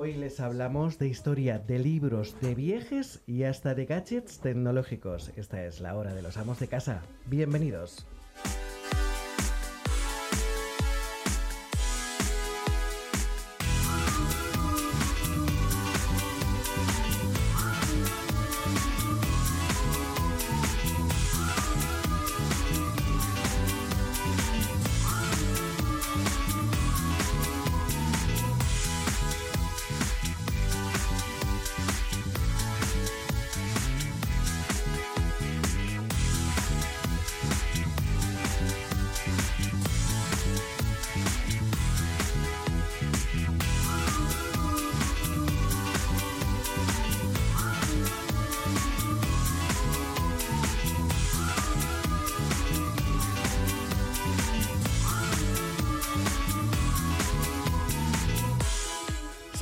Hoy les hablamos de historia, de libros, de viajes y hasta de gadgets tecnológicos. Esta es la hora de los amos de casa. Bienvenidos.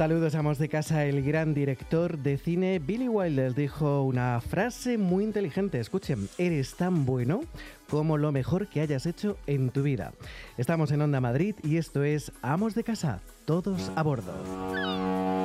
Saludos, amos de casa. El gran director de cine Billy Wilder dijo una frase muy inteligente. Escuchen, eres tan bueno como lo mejor que hayas hecho en tu vida. Estamos en Onda Madrid y esto es Amos de casa, todos a bordo.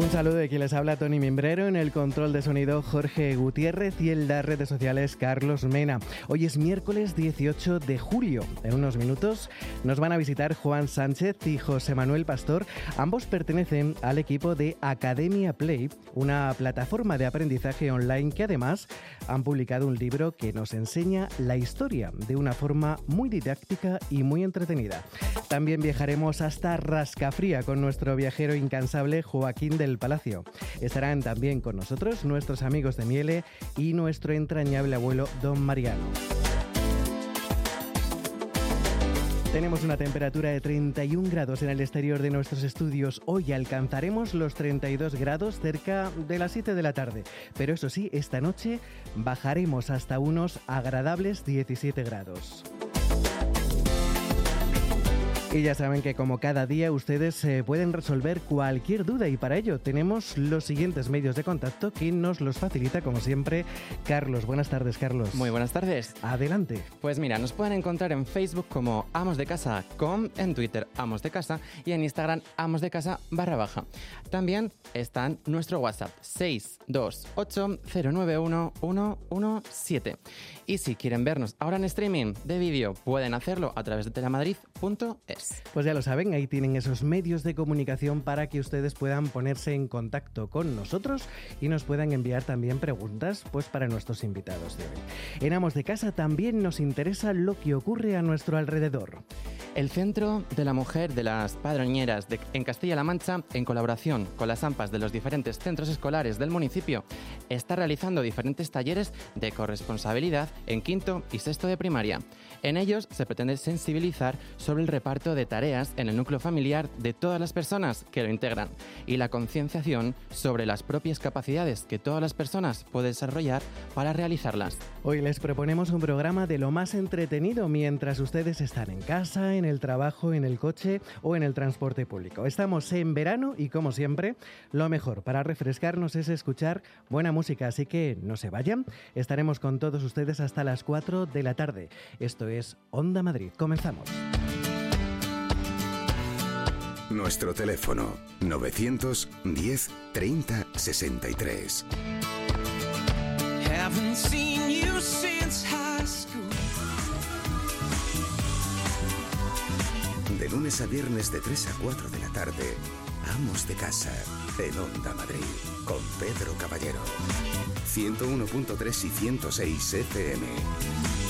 Un saludo de quien les habla Tony Mimbrero, en el control de sonido Jorge Gutiérrez y en las redes sociales Carlos Mena. Hoy es miércoles 18 de julio. En unos minutos nos van a visitar Juan Sánchez y José Manuel Pastor. Ambos pertenecen al equipo de Academia Play, una plataforma de aprendizaje online que además han publicado un libro que nos enseña la historia de una forma muy didáctica y muy entretenida. También viajaremos hasta Rascafría con nuestro viajero incansable Joaquín del Palacio. Estarán también con nosotros nuestros amigos de Miele y nuestro entrañable abuelo Don Mariano. Tenemos una temperatura de 31 grados en el exterior de nuestros estudios. Hoy alcanzaremos los 32 grados cerca de las 7 de la tarde. Pero eso sí, esta noche bajaremos hasta unos agradables 17 grados. Y ya saben que como cada día ustedes eh, pueden resolver cualquier duda y para ello tenemos los siguientes medios de contacto que nos los facilita como siempre Carlos. Buenas tardes Carlos. Muy buenas tardes. Adelante. Pues mira, nos pueden encontrar en Facebook como Amos de Casa com, en Twitter Amos de Casa y en Instagram Amos de Casa barra baja. También está en nuestro WhatsApp 628 091 117. Y si quieren vernos ahora en streaming de vídeo, pueden hacerlo a través de telemadrid.es. Pues ya lo saben, ahí tienen esos medios de comunicación para que ustedes puedan ponerse en contacto con nosotros y nos puedan enviar también preguntas pues para nuestros invitados de hoy. En Amos de Casa también nos interesa lo que ocurre a nuestro alrededor. El Centro de la Mujer de las Padroñeras de, en Castilla-La Mancha, en colaboración con las AMPAs de los diferentes centros escolares del municipio, está realizando diferentes talleres de corresponsabilidad en quinto y sexto de primaria. En ellos se pretende sensibilizar sobre el reparto de tareas en el núcleo familiar de todas las personas que lo integran y la concienciación sobre las propias capacidades que todas las personas pueden desarrollar para realizarlas. Hoy les proponemos un programa de lo más entretenido mientras ustedes están en casa, en el trabajo, en el coche o en el transporte público. Estamos en verano y como siempre, lo mejor para refrescarnos es escuchar buena música, así que no se vayan. Estaremos con todos ustedes hasta las 4 de la tarde. Esto es Onda Madrid. Comenzamos. Nuestro teléfono 910 30 63. Haven't seen you since high school. De lunes a viernes de 3 a 4 de la tarde, Amos de Casa, en Onda Madrid, con Pedro Caballero. 101.3 y 106 FM.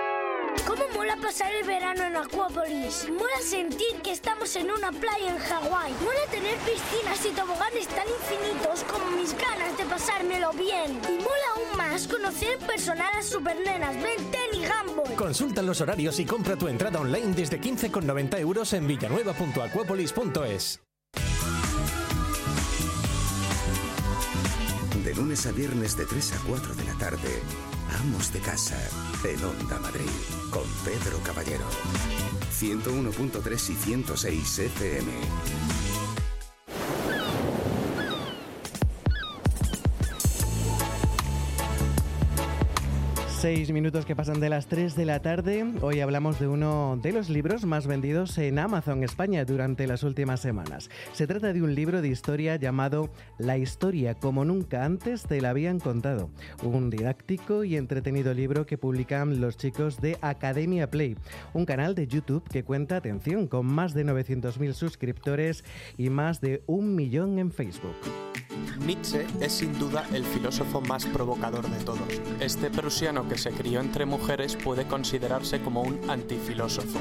¿Cómo mola pasar el verano en Acuópolis? Mola sentir que estamos en una playa en Hawái. Mola tener piscinas y toboganes tan infinitos como mis ganas de pasármelo bien. Y mola aún más conocer en personal a supernenas Ben 10 y Gumball. Consulta los horarios y compra tu entrada online desde 15,90 euros en villanueva.acuópolis.es. De lunes a viernes de 3 a 4 de la tarde, Amos de Casa, en Onda Madrid, con Pedro Caballero. 101.3 y 106 FM. Seis minutos que pasan de las 3 de la tarde. Hoy hablamos de uno de los libros más vendidos en Amazon España durante las últimas semanas. Se trata de un libro de historia llamado La historia como nunca antes te la habían contado. Un didáctico y entretenido libro que publican los chicos de Academia Play, un canal de YouTube que cuenta, atención, con más de 900.000 suscriptores y más de un millón en Facebook. Nietzsche es sin duda el filósofo más provocador de todos. Este prusiano que se crió entre mujeres puede considerarse como un antifilósofo.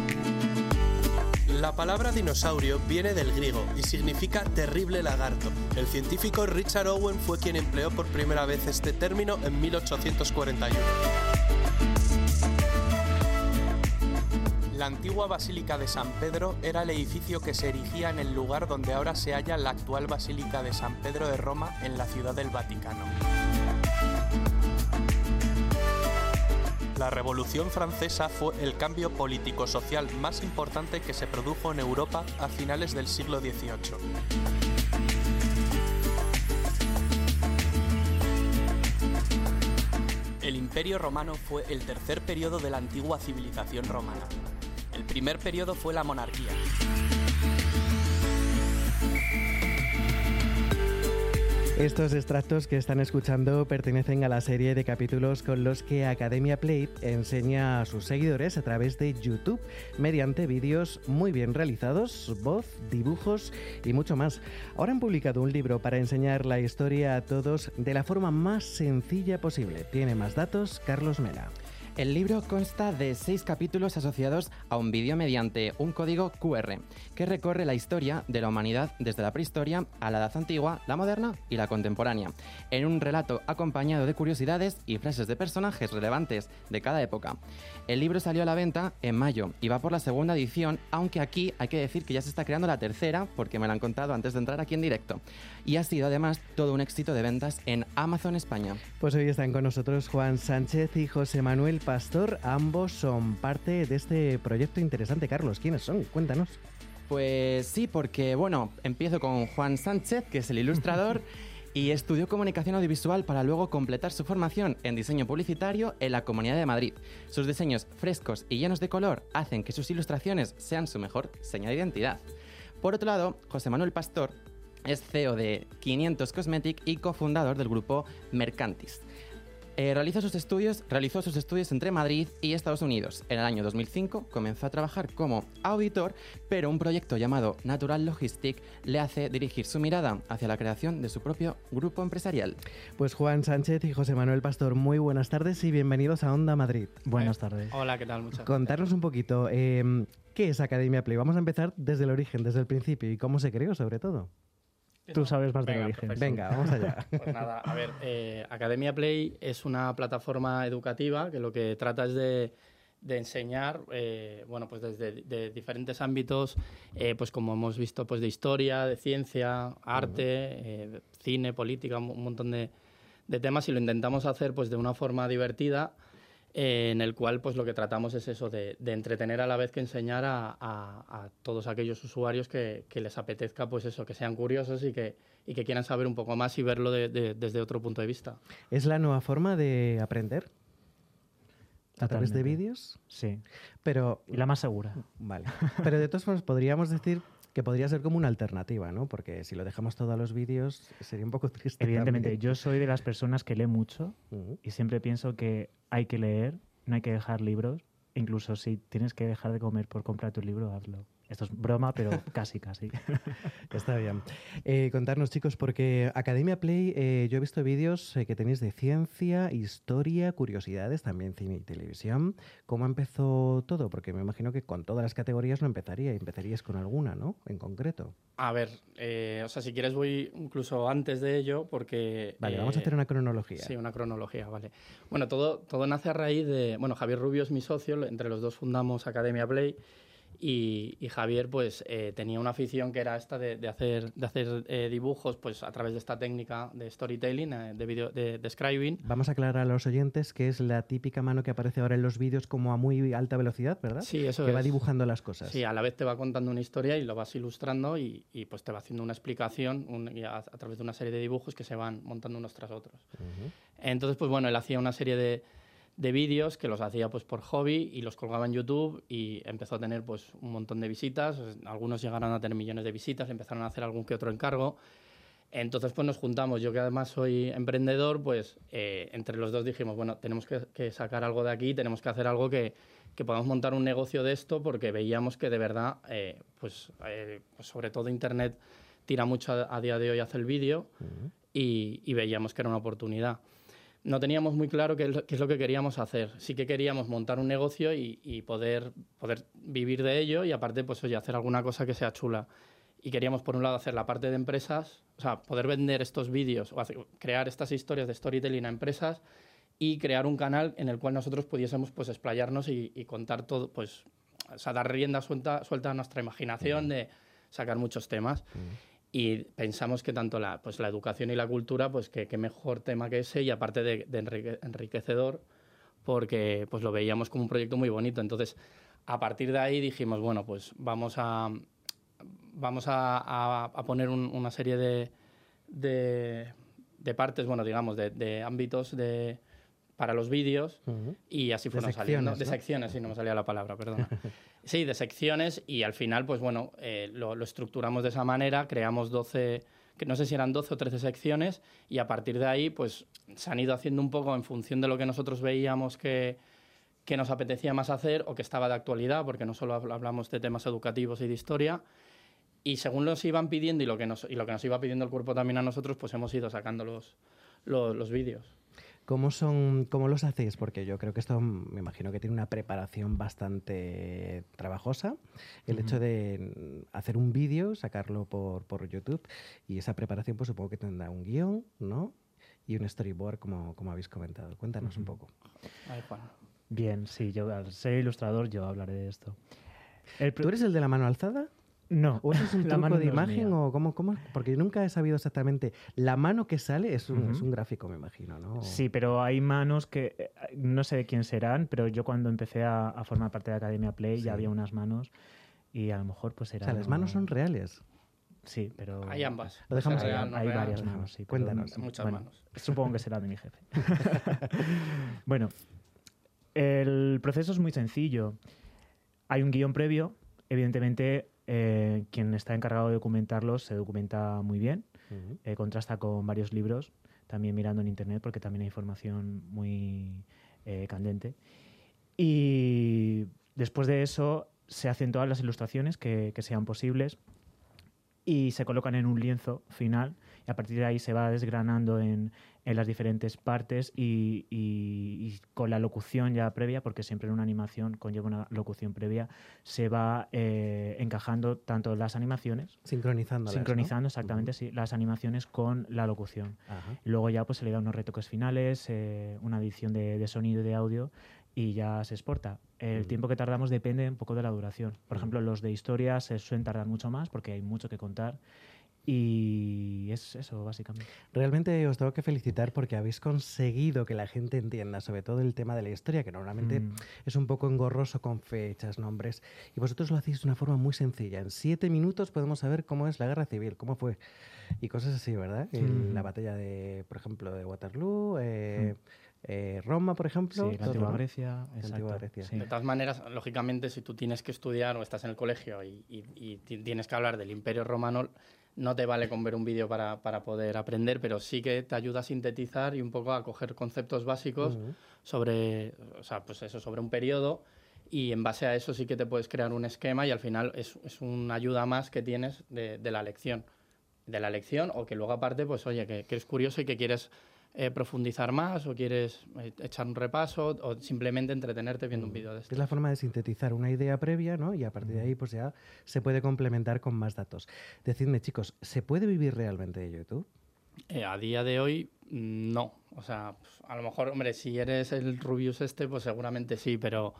La palabra dinosaurio viene del griego y significa terrible lagarto. El científico Richard Owen fue quien empleó por primera vez este término en 1841. La antigua Basílica de San Pedro era el edificio que se erigía en el lugar donde ahora se halla la actual Basílica de San Pedro de Roma en la ciudad del Vaticano. La Revolución Francesa fue el cambio político-social más importante que se produjo en Europa a finales del siglo XVIII. El Imperio Romano fue el tercer periodo de la antigua civilización romana. El primer periodo fue la monarquía. Estos extractos que están escuchando pertenecen a la serie de capítulos con los que Academia Play enseña a sus seguidores a través de YouTube mediante vídeos muy bien realizados, voz, dibujos y mucho más. Ahora han publicado un libro para enseñar la historia a todos de la forma más sencilla posible. Tiene más datos Carlos Mena. El libro consta de seis capítulos asociados a un vídeo mediante un código QR que recorre la historia de la humanidad desde la prehistoria a la edad antigua, la moderna y la contemporánea, en un relato acompañado de curiosidades y frases de personajes relevantes de cada época. El libro salió a la venta en mayo y va por la segunda edición, aunque aquí hay que decir que ya se está creando la tercera, porque me la han contado antes de entrar aquí en directo. Y ha sido además todo un éxito de ventas en Amazon España. Pues hoy están con nosotros Juan Sánchez y José Manuel Pastor. Ambos son parte de este proyecto interesante. Carlos, ¿quiénes son? Cuéntanos. Pues sí, porque bueno, empiezo con Juan Sánchez, que es el ilustrador. y estudió comunicación audiovisual para luego completar su formación en diseño publicitario en la Comunidad de Madrid. Sus diseños frescos y llenos de color hacen que sus ilustraciones sean su mejor señal de identidad. Por otro lado, José Manuel Pastor es CEO de 500 Cosmetic y cofundador del grupo Mercantis. Eh, realizó, sus estudios, realizó sus estudios entre Madrid y Estados Unidos. En el año 2005 comenzó a trabajar como auditor, pero un proyecto llamado Natural Logistic le hace dirigir su mirada hacia la creación de su propio grupo empresarial. Pues Juan Sánchez y José Manuel Pastor, muy buenas tardes y bienvenidos a Onda Madrid. Buenas tardes. Hola, ¿qué tal? Muchas Contarnos un poquito, eh, ¿qué es Academia Play? Vamos a empezar desde el origen, desde el principio y cómo se creó sobre todo. Tú sabes más Venga, origen. perfecto. Venga, vamos allá. Pues nada, a ver, eh, Academia Play es una plataforma educativa que lo que trata es de, de enseñar, eh, bueno, pues desde de diferentes ámbitos, eh, pues como hemos visto, pues de historia, de ciencia, arte, eh, cine, política, un un montón de, de temas y lo intentamos hacer pues de una forma divertida eh, en el cual pues lo que tratamos es eso, de, de entretener a la vez que enseñar a, a- a todos aquellos usuarios que, que les apetezca pues eso, que sean curiosos y que, y que quieran saber un poco más y verlo de- de- desde otro punto de vista. ¿Es la nueva forma de aprender? ¿A través de vídeos? Sí. Pero, Y la más segura. vale. Pero de todas formas, podríamos decir Que podría ser como una alternativa, ¿no? Porque si lo dejamos todo a los vídeos sería un poco triste. Evidentemente, también. yo soy de las personas que lee mucho y siempre pienso que hay que leer, no hay que dejar libros. Incluso si tienes que dejar de comer por comprar tu libro, hazlo. Esto es broma, pero casi, casi. Está bien. Eh, contarnos, chicos, porque Academia Play, eh, yo he visto vídeos eh, que tenéis de ciencia, historia, curiosidades, también cine y televisión. ¿Cómo empezó todo? Porque me imagino que con todas las categorías no empezaría, empezaríais con alguna, ¿no? En concreto. A ver, eh, o sea, si quieres voy incluso antes de ello, porque... Vale, vamos a hacer una cronología. Sí, una cronología, vale. Bueno, todo, todo nace a raíz de... Bueno, Javier Rubio es mi socio, entre los dos fundamos Academia Play y, y Javier pues eh, tenía una afición que era esta de, de hacer, de hacer eh, dibujos pues a través de esta técnica de storytelling, eh, de, video, de, de scribing. Vamos a aclarar a los oyentes que es la típica mano que aparece ahora en los vídeos como a muy alta velocidad, ¿verdad? Sí, eso que va dibujando las cosas. Sí, a la vez te va contando una historia y lo vas ilustrando y, y, pues te va haciendo una explicación un- a, a través de una serie de dibujos que se van montando unos tras otros. Entonces, pues bueno, él hacía una serie de, de vídeos que los hacía pues por hobby y los colgaba en YouTube y empezó a tener pues un montón de visitas. Algunos llegaron a tener millones de visitas, empezaron a hacer algún que otro encargo. Entonces, pues nos juntamos. Yo que además soy emprendedor, pues eh, entre los dos dijimos, bueno, tenemos que, que sacar algo de aquí, tenemos que hacer algo que, que podamos montar un negocio de esto porque veíamos que de verdad, eh, pues, eh, pues sobre todo Internet tira mucho a, a día de hoy hacia el vídeo y, y veíamos que era una oportunidad. No teníamos muy claro qué es, lo- que queríamos hacer. Sí que queríamos montar un negocio y, y poder, poder vivir de ello y aparte, pues oye, hacer alguna cosa que sea chula. Y queríamos, por un lado, hacer la parte de empresas, o sea, poder vender estos vídeos o hacer- crear estas historias de storytelling a empresas y crear un canal en el cual nosotros pudiésemos pues explayarnos y, y contar todo, pues, o sea, dar rienda suelta, suelta a nuestra imaginación de sacar muchos temas. Y pensamos que tanto la, pues, la educación y la cultura, pues qué mejor tema que ese y aparte de, de enrique- enriquecedor, porque pues lo veíamos como un proyecto muy bonito. Entonces, a partir de ahí dijimos, bueno, pues vamos a, vamos a, poner un- una serie de, de, partes, bueno, digamos, de ámbitos de, para los vídeos Ujú. y así De fueron saliendo. secciones, De ¿no? secciones, sí, no me salía la palabra, perdona. Sí, de secciones y al final, pues bueno, eh, lo, lo estructuramos de esa manera, creamos 12, que no sé si eran 12 o 13 secciones y a partir de ahí, pues se han ido haciendo un poco en función de lo que nosotros veíamos que, que nos apetecía más hacer o que estaba de actualidad, porque no solo habl- hablamos de temas educativos y de historia. Y según nos iban pidiendo y lo que nos, y lo que nos iba pidiendo el cuerpo también a nosotros, pues hemos ido sacando los, los, los vídeos. ¿Cómo, son, ¿Cómo los hacéis? Porque yo creo que esto me imagino que tiene una preparación bastante trabajosa. El hecho de hacer un vídeo, sacarlo por, por YouTube y esa preparación pues supongo que tendrá un guion, ¿no? Y un storyboard como, como habéis comentado. Cuéntanos un poco. Ay, Juan. Bien, sí, yo al ser ilustrador yo hablaré de esto. El ¿Tú eres el de la mano alzada? No, ¿O eso es un la truco mano de no imagen o cómo, cómo? Porque yo nunca he sabido exactamente. La mano que sale es un, Ujú. es un gráfico, me imagino, ¿no? Sí, pero hay manos que eh, no sé de quién serán, pero yo cuando empecé a, a formar parte de Academia Play Sí. ya había unas manos y a lo mejor pues O eran... sea, las manos son reales. Sí, pero... Hay ambas. Lo dejamos Real, ahí. no hay real. varias manos, sí. Cuéntanos. no- Muchas bueno, manos. Supongo que será de mi jefe. bueno, el proceso es muy sencillo. Hay un guion previo. Evidentemente, eh, quien está encargado de documentarlo se documenta muy bien. Ujú. eh, contrasta con varios libros, también mirando en internet, porque también hay información muy eh, candente. Y después de eso se hacen todas las ilustraciones que, que sean posibles y se colocan en un lienzo final y a partir de ahí se va desgranando en, en las diferentes partes y, y- y con la locución ya previa, porque siempre en una animación conlleva una locución previa, se va eh, encajando tanto las animaciones Sincronizándolas, ¿no? sincronizando exactamente sí, las animaciones con la locución. Ajá. Luego ya pues se le da unos retoques finales, eh, una edición de, de sonido y de audio y ya se exporta. El tiempo que tardamos depende un poco de la duración. Por ejemplo, los de historia se suelen tardar mucho más porque hay mucho que contar y es eso básicamente. Realmente os tengo que felicitar porque habéis conseguido que la gente entienda, sobre todo el tema de la historia, que normalmente Mm. es un poco engorroso con fechas, nombres, y vosotros lo hacéis de una forma muy sencilla. En siete minutos podemos saber cómo es la guerra civil, cómo fue, y cosas así, ¿verdad? Mm. La batalla de, por ejemplo, de Waterloo, eh, eh, Roma, por ejemplo. Sí, la antigua. Grecia, La antigua Grecia. sí. De todas maneras, lógicamente, si tú tienes que estudiar o estás en el colegio y, y- y ti- tienes que hablar del Imperio Romano, no te vale con ver un vídeo para, para poder aprender, pero sí que te ayuda a sintetizar y un poco a coger conceptos básicos sobre, o sea, pues eso, sobre un periodo y en base a eso sí que te puedes crear un esquema y al final es, es una ayuda más que tienes de, de la lección. De la lección o que luego aparte, pues oye, que, que eres curioso y que quieres eh, profundizar más o quieres eh, echar un repaso o simplemente entretenerte viendo un vídeo de esto. Es la forma de sintetizar una idea previa, ¿no? Y a partir de ahí, pues ya se puede complementar con más datos. Decidme, chicos, ¿se puede vivir realmente de YouTube? Eh, a día de hoy, mm, no. O sea, pues, a lo mejor, hombre, si eres el Rubius este, pues seguramente sí, pero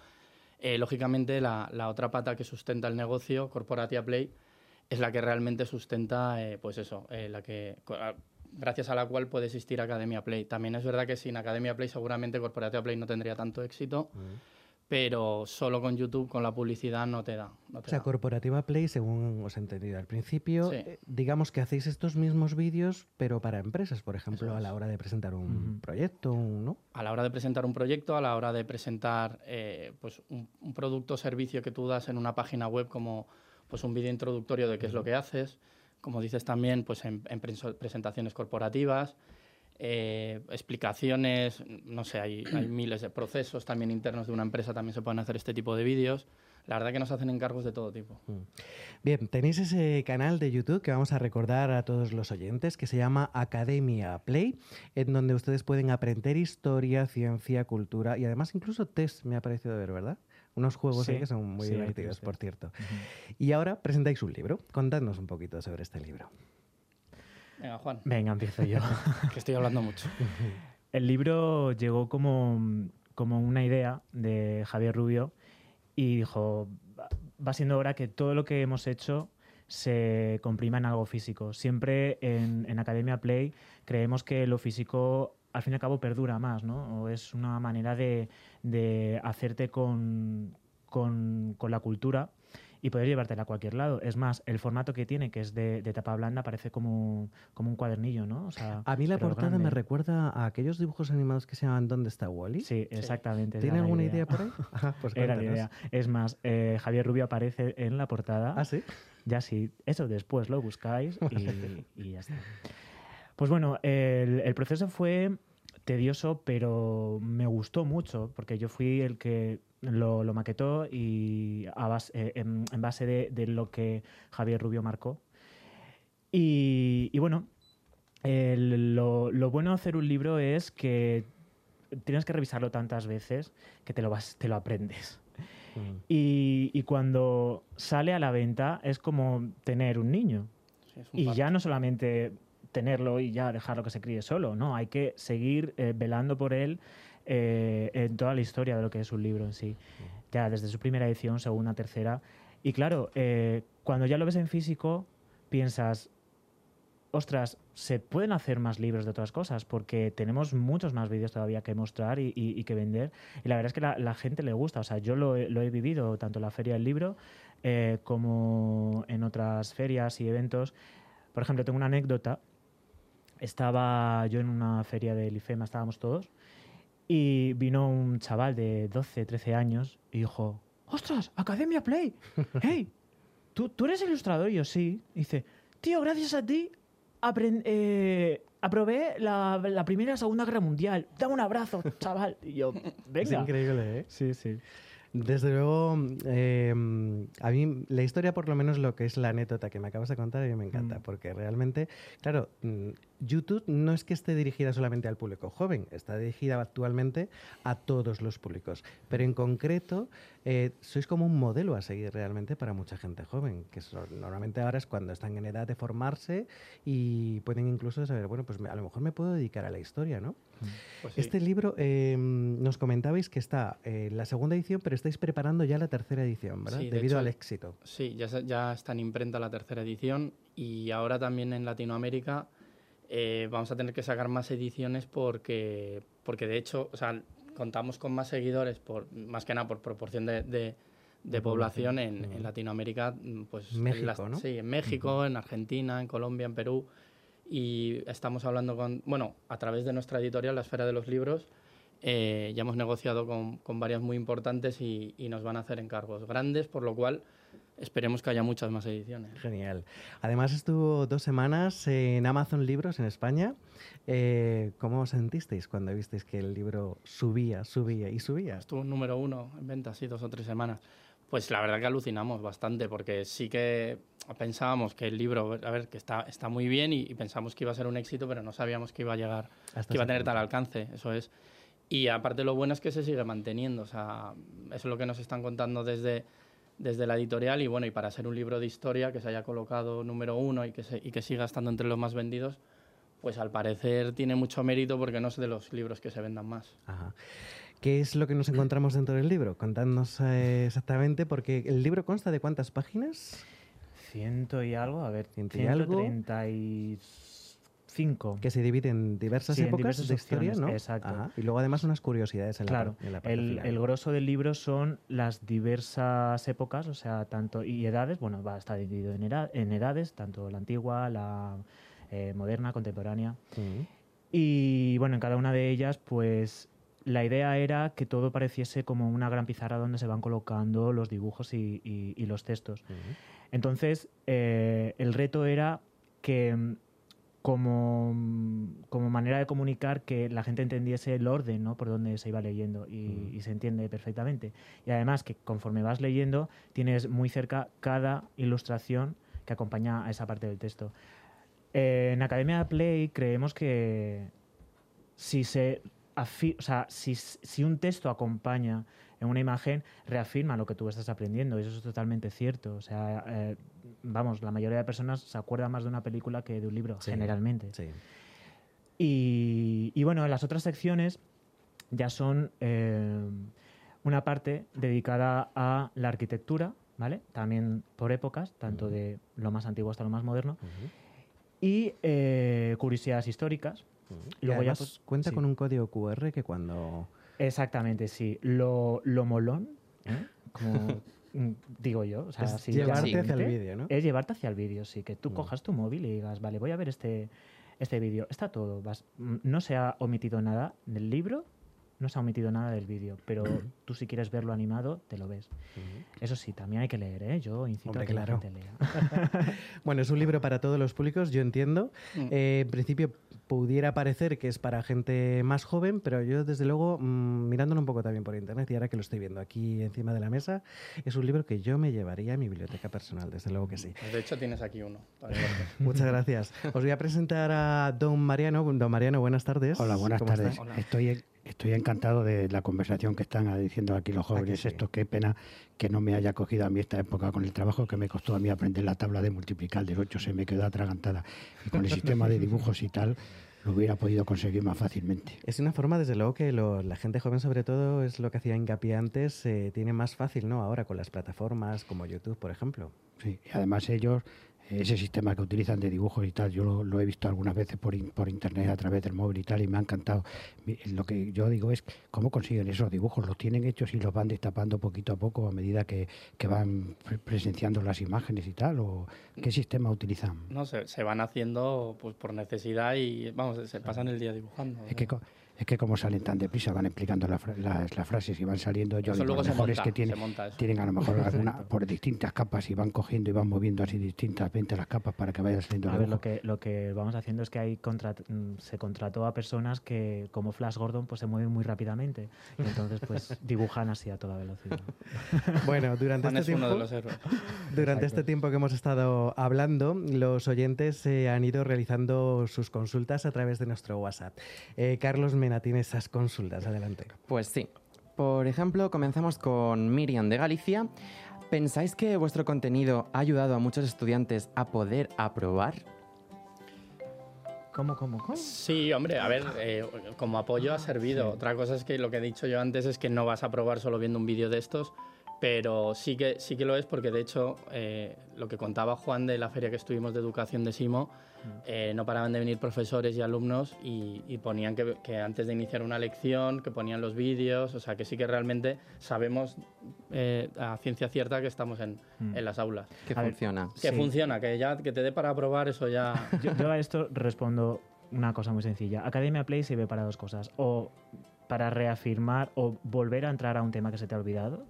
eh, lógicamente la, la otra pata que sustenta el negocio, Corporatia Play, es la que realmente sustenta, eh, pues eso, eh, la que, co- a- gracias a la cual puede existir Academia Play. También es verdad que sin Academia Play seguramente Corporatia Play no tendría tanto éxito, pero solo con YouTube, con la publicidad, no te da. no O sea, da. Corporativa Play, según os he entendido al principio, Sí. eh, digamos que hacéis estos mismos vídeos, pero para empresas, por ejemplo, a la hora de presentar un proyecto, un- ¿no? a la hora de presentar un proyecto, a la hora de presentar eh, pues un, un producto o servicio que tú das en una página web como pues un vídeo introductorio de qué es lo que haces, como dices también pues en, presentaciones corporativas, eh, explicaciones, no sé, hay, hay miles de procesos también internos de una empresa, también se pueden hacer este tipo de vídeos. La verdad que nos hacen encargos de todo tipo. Bien, tenéis ese canal de YouTube que vamos a recordar a todos los oyentes, que se llama Academia Play, en donde ustedes pueden aprender historia, ciencia, cultura y además incluso test, me ha parecido ver, ¿verdad? Unos juegos ahí Sí, que son muy sí, divertidos, por cierto. Y ahora presentáis un libro. Contadnos un poquito sobre este libro. Venga, Juan, Venga, empiezo yo. que estoy hablando mucho. El libro llegó como, como una idea de Javier Rubio y dijo, "Va- va siendo hora que todo lo que hemos hecho se comprima en algo físico. Siempre en, en Academia Play creemos que lo físico al fin y al cabo perdura más, ¿no? O es una manera de, de hacerte con, con, con la cultura y poder llevártela a cualquier lado. Es más, el formato que tiene, que es de, de tapa blanda, parece como, como un cuadernillo, ¿no? O sea, A mí la portada me grande. recuerda a aquellos dibujos animados que se llaman ¿Dónde está Wally? Sí, exactamente. esa ¿Tiene alguna idea por ahí? Ajá, pues Era la idea. Es más, eh, Javier Rubio aparece en la portada. ¿Ah, sí? Ya sí, eso después lo buscáis y, y ya está. Pues bueno, el, el proceso fue tedioso, pero me gustó mucho, porque yo fui el que lo, lo maquetó y a base- eh, en, en base de, de lo que Javier Rubio marcó. Y, y bueno, lo, lo bueno de hacer un libro es que tienes que revisarlo tantas veces que te lo, vas, te lo aprendes. Mm. Y, y cuando sale a la venta es como tener un niño. Sí, es un Y parto. ya no solamente tenerlo y ya dejarlo que se críe solo, no, hay que seguir eh, velando por él eh, en toda la historia de lo que es un libro en sí. Ya desde su primera edición, segunda, tercera. Y claro, eh, cuando ya lo ves en físico, piensas, ostras, se pueden hacer más libros de otras cosas porque tenemos muchos más vídeos todavía que mostrar y, y- y que vender. Y la verdad es que la, la gente le gusta. O sea, yo lo, he- lo he vivido tanto en la Feria del Libro eh, como en otras ferias y eventos. Por ejemplo, tengo una anécdota. Estaba yo en una feria del IFEMA, estábamos todos, y vino un chaval de 12, 13 años y dijo, ¡Ostras, Academia Play! ¡Hey! ¿Tú, tú eres ilustrador? Y yo, sí. Y dice, tío, gracias a ti eh, aprobé la, la Primera y la Segunda Guerra Mundial. Dame un abrazo, chaval. Y yo, Es venga. increíble, ¿eh? Sí, sí. Desde luego, eh, a mí la historia, por lo menos lo que es la anécdota que me acabas de contar, a mí me encanta, Mm. porque realmente, claro, mm, YouTube no es que esté dirigida solamente al público joven, está dirigida actualmente a todos los públicos, pero en concreto eh, sois como un modelo a seguir realmente para mucha gente joven, que son- normalmente ahora es cuando están en edad de formarse y pueden incluso saber, bueno, pues me- a lo mejor me puedo dedicar a la historia, ¿no? Pues sí. Este libro eh, nos comentabais que está en la segunda edición, pero estáis preparando ya la tercera edición, ¿verdad? Sí, de Debido hecho, al éxito. Sí, ya, ya está en imprenta la tercera edición y ahora también en Latinoamérica eh, vamos a tener que sacar más ediciones porque, porque de hecho, o sea, contamos con más seguidores, por, más que nada por proporción de, de- de población en, en Latinoamérica, mm, pues en México, las- ¿no? Sí, en México, en Argentina, en Colombia, en Perú. Y estamos hablando con, bueno, a través de nuestra editorial, La Esfera de los Libros, eh, ya hemos negociado con, con varias muy importantes y, y nos van a hacer encargos grandes, por lo cual esperemos que haya muchas más ediciones. Genial. Además estuvo dos semanas en Amazon Libros en España. Eh, ¿Cómo os sentisteis cuando visteis que el libro subía, subía y subía? Estuvo número uno en venta, sí, dos o tres semanas. Pues la verdad que alucinamos bastante, porque sí que pensábamos que el libro, a ver, que está, está muy bien y, y pensamos que iba a ser un éxito, pero no sabíamos que iba a llegar, Hasta que iba a tener tal alcance, eso es. Y aparte lo bueno es que se sigue manteniendo, o sea, eso es lo que nos están contando desde, desde la editorial y bueno, y para ser un libro de historia que se haya colocado número uno y que, se- y que siga estando entre los más vendidos, pues al parecer tiene mucho mérito porque no es de los libros que se vendan más. Ajá. ¿Qué es lo que nos encontramos dentro del libro? Contadnos eh, exactamente, porque el libro consta de cuántas páginas? Ciento y algo, a ver, Ciento y algo. 135. Que se divide en diversas Sí, en épocas diversas de historia, ¿no? exacto. Ajá. Y luego además unas curiosidades en la, Claro, en la parte el, final. el grosso del libro son las diversas épocas, o sea, tanto y edades, bueno, va a estar dividido en, en edades, tanto la antigua, la eh, moderna, contemporánea. Y bueno, en cada una de ellas, pues la idea era que todo pareciese como una gran pizarra donde se van colocando los dibujos y, y- y los textos. Entonces, eh, el reto era que como, mm, como manera de comunicar que la gente entendiese el orden ¿no? por donde se iba leyendo y, y se entiende perfectamente. Y además que conforme vas leyendo tienes muy cerca cada ilustración que acompaña a esa parte del texto. Eh, en Academia Play creemos que si se o sea, si, si un texto acompaña en una imagen, reafirma lo que tú estás aprendiendo. Y eso es totalmente cierto. O sea, eh, vamos, la mayoría de personas se acuerda más de una película que de un libro, Sí, generalmente. Sí. Y, y bueno, las otras secciones ya son eh, una parte dedicada a la arquitectura, ¿vale? También por épocas, tanto de lo más antiguo hasta lo más moderno. Y eh, curiosidades históricas. Y Luego además pues, cuenta sí. con un código QR que cuando... Exactamente, sí. Lo, lo molón, ¿eh? como mm, digo yo, o sea, Es si llevarte ya hacia el vídeo, ¿no? Es llevarte hacia el vídeo, sí. Que tú Mm. cojas tu móvil y digas, vale, voy a ver este, este vídeo. Está todo. vas- mm, no se ha omitido nada del libro, no se ha omitido nada del vídeo, pero tú si quieres verlo animado, te lo ves. Eso sí, también hay que leer, ¿eh? Yo incito Hombre, a que claro. la gente lea. Bueno, es un libro para todos los públicos, yo entiendo. Mm. Eh, en principio pudiera parecer que es para gente más joven, pero yo desde luego, mm, mirándolo un poco también por internet y ahora que lo estoy viendo aquí encima de la mesa, es un libro que yo me llevaría a mi biblioteca personal, desde luego que sí. De hecho tienes aquí uno. Muchas gracias. Os voy a presentar a don Mariano. Don Mariano, buenas tardes. Hola, buenas ¿Cómo tardes. Hola. Estoy, estoy encantado de la conversación que están diciendo aquí los jóvenes. sí? Esto, qué pena que no me haya cogido a mí esta época con el trabajo que me costó a mí aprender la tabla de multiplicar del 8, se me quedó atragantada. Y con el sistema de dibujos y tal, lo hubiera podido conseguir más fácilmente. Es una forma, desde luego, que lo- la gente joven, sobre todo, es lo que hacía hincapié antes, eh, tiene más fácil, ¿no? Ahora con las plataformas como YouTube, por ejemplo. Sí, y además ellos, ese sistema que utilizan de dibujos y tal, yo lo, lo he visto algunas veces por, in- por internet a través del móvil y tal, y me ha encantado. Lo que yo digo es, ¿cómo consiguen esos dibujos? ¿Los tienen hechos y los van destapando poquito a poco a medida que, que van pre- presenciando las imágenes y tal? ¿O qué sistema utilizan? No, se, se van haciendo pues por necesidad y vamos, se pasan el día dibujando. Es que, co- es que como salen tan deprisa, van explicando las, las frases y van saliendo. Yo Eso luego lo se monta, es que tienen, se monta eso. tienen a lo mejor alguna, por distintas capas y van cogiendo y van moviendo así distintamente las capas para que vaya saliendo A ver, lo que, lo que vamos haciendo es que hay contrat- mm, se contrató a personas que, como Flash Gordon, pues se mueven muy rápidamente. Y entonces, pues dibujan así a toda velocidad. Bueno, durante Juan este es uno tiempo... de los héroes. Durante Exacto. este tiempo que hemos estado hablando, los oyentes eh, han ido realizando sus consultas a través de nuestro WhatsApp. Eh, Carlos Tiene esas consultas. Adelante. Pues sí. Por ejemplo, comenzamos con Miriam de Galicia. ¿Pensáis que vuestro contenido ha ayudado a muchos estudiantes a poder aprobar? ¿Cómo, cómo, cómo? Sí, hombre, a ver, eh, como apoyo ha servido. Otra cosa es que lo que he dicho yo antes es que no vas a probar solo viendo un vídeo de estos, pero sí que, sí que lo es porque de hecho eh, lo que contaba Juan de la feria que estuvimos de educación de Simo, eh, no paraban de venir profesores y alumnos y, y ponían que, que antes de iniciar una lección, que ponían los vídeos, o sea que sí que realmente sabemos eh, a ciencia cierta que estamos en, Mm. en las aulas. Que A ver, funciona. Que Sí. funciona, que ya que te dé para aprobar eso ya... Yo, yo a esto respondo una cosa muy sencilla. Academia Play sirve para dos cosas. O para reafirmar o volver a entrar a un tema que se te ha olvidado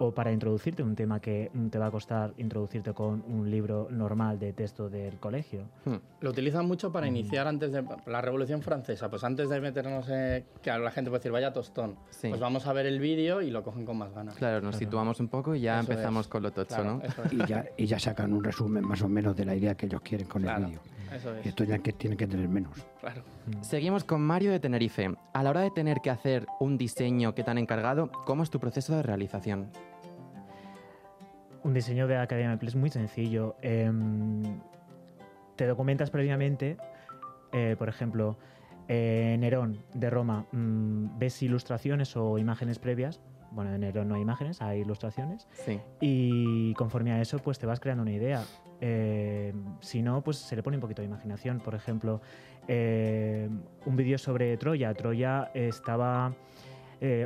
o para introducirte un tema que te va a costar introducirte con un libro normal de texto del colegio. Hmm. Lo utilizan mucho para iniciar antes de la Revolución Francesa, pues antes de meternos en, que la gente puede decir vaya tostón, pues vamos a ver el vídeo y lo cogen con más ganas. Claro, nos situamos un poco y ya empezamos con lo tocho, ¿no? Y ya, y ya sacan un resumen más o menos de la idea que ellos quieren con el vídeo. Y esto ya que tiene que tener menos. Claro. Seguimos con Mario de Tenerife. A la hora de tener que hacer un diseño que te han encargado, ¿cómo es tu proceso de realización? Un diseño de Academia Play es muy sencillo. Em, te documentas previamente, eh, por ejemplo, en Nerón de Roma, mm, ves ilustraciones o imágenes previas. Bueno, en Nerón no hay imágenes, hay ilustraciones. Sí. Y conforme a eso, pues te vas creando una idea. Eh, si no, pues se le pone un poquito de imaginación. Por ejemplo, eh, un vídeo sobre Troya. Troya estaba.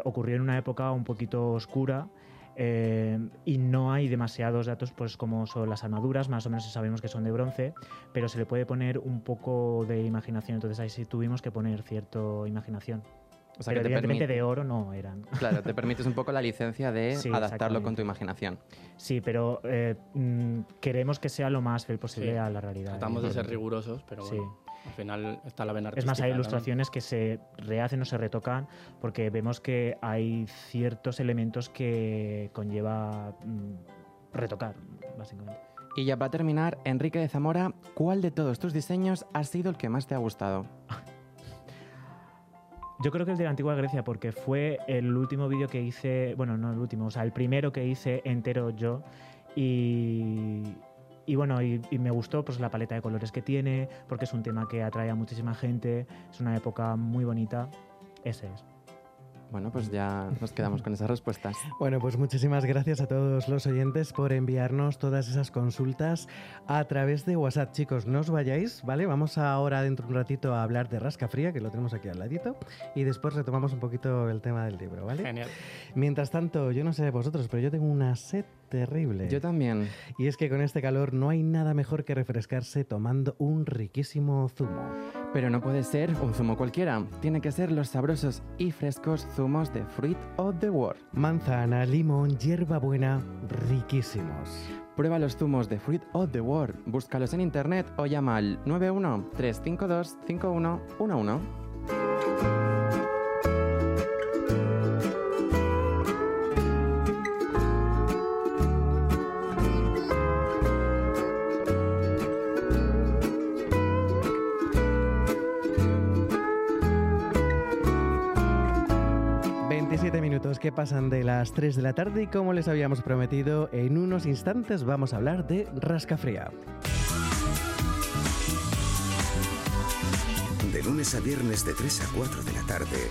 ocurrió en una época un poquito oscura eh, y no hay demasiados datos, pues como son las armaduras, más o menos sabemos que son de bronce, pero se le puede poner un poco de imaginación. Entonces ahí sí tuvimos que poner cierta imaginación. O sea, pero que evidentemente de oro no eran. Claro, te permites un poco la licencia de adaptarlo con tu imaginación. Sí, pero eh, mm, queremos que sea lo más fiel posible a la realidad. Tratamos de ser rigurosos, pero bueno. Al final está la vena Es más, hay ilustraciones que se rehacen o se retocan porque vemos que hay ciertos elementos que conlleva mm, retocar, básicamente. Y ya para terminar, Enrique de Zamora, ¿cuál de todos tus diseños ha sido el que más te ha gustado? Yo creo que el de la antigua Grecia, porque fue el último vídeo que hice, bueno, no el último, o sea, el primero que hice entero yo. Y, y bueno, y, me gustó pues la paleta de colores que tiene, porque es un tema que atrae a muchísima gente, es una época muy bonita. Ese es. Bueno, pues ya nos quedamos con esas respuestas. Bueno, pues muchísimas gracias a todos los oyentes por enviarnos todas esas consultas a través de WhatsApp. Chicos, no os vayáis, ¿vale? Vamos ahora dentro de un ratito a hablar de Rasca Fría, que lo tenemos aquí al ladito, y después retomamos un poquito el tema del libro, ¿vale? Genial. Mientras tanto, yo no sé de vosotros, pero yo tengo una sed terrible. Yo también. Y es que con este calor no hay nada mejor que refrescarse tomando un riquísimo zumo. Pero no puede ser un zumo cualquiera. Tiene que ser los sabrosos y frescos zumos de Fruit of the World. Manzana, limón, hierbabuena, riquísimos. Prueba los zumos de Fruit of the World. Búscalos en internet o llama al 91 352 5111. Que pasan de las 3 de la tarde y como les habíamos prometido, en unos instantes vamos a hablar de rascafría. De lunes a viernes de 3 a 4 de la tarde,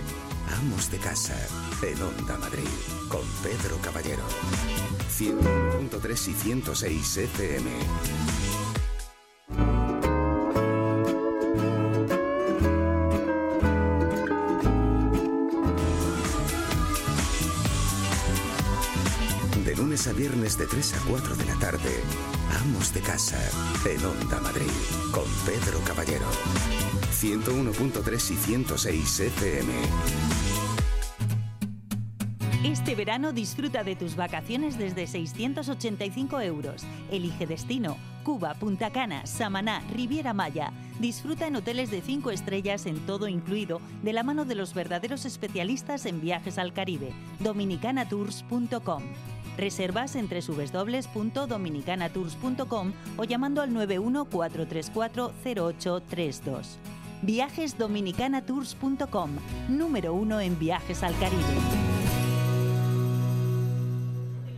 Amos de Casa, en Onda Madrid, con Pedro Caballero. 101.3 y 106 FM. A viernes de 3 a 4 de la tarde, Amos de Casa, en Onda Madrid, con Pedro Caballero. 101.3 y 106 FM. Este verano disfruta de tus vacaciones desde 685 euros. Elige destino. Cuba, Punta Cana, Samaná, Riviera Maya. Disfruta en hoteles de 5 estrellas en todo incluido, de la mano de los verdaderos especialistas en viajes al Caribe. dominicanatours.com. Reservas en www.dominicanatours.com o llamando al 914340832. Viajesdominicanatours.com, número uno en viajes al Caribe.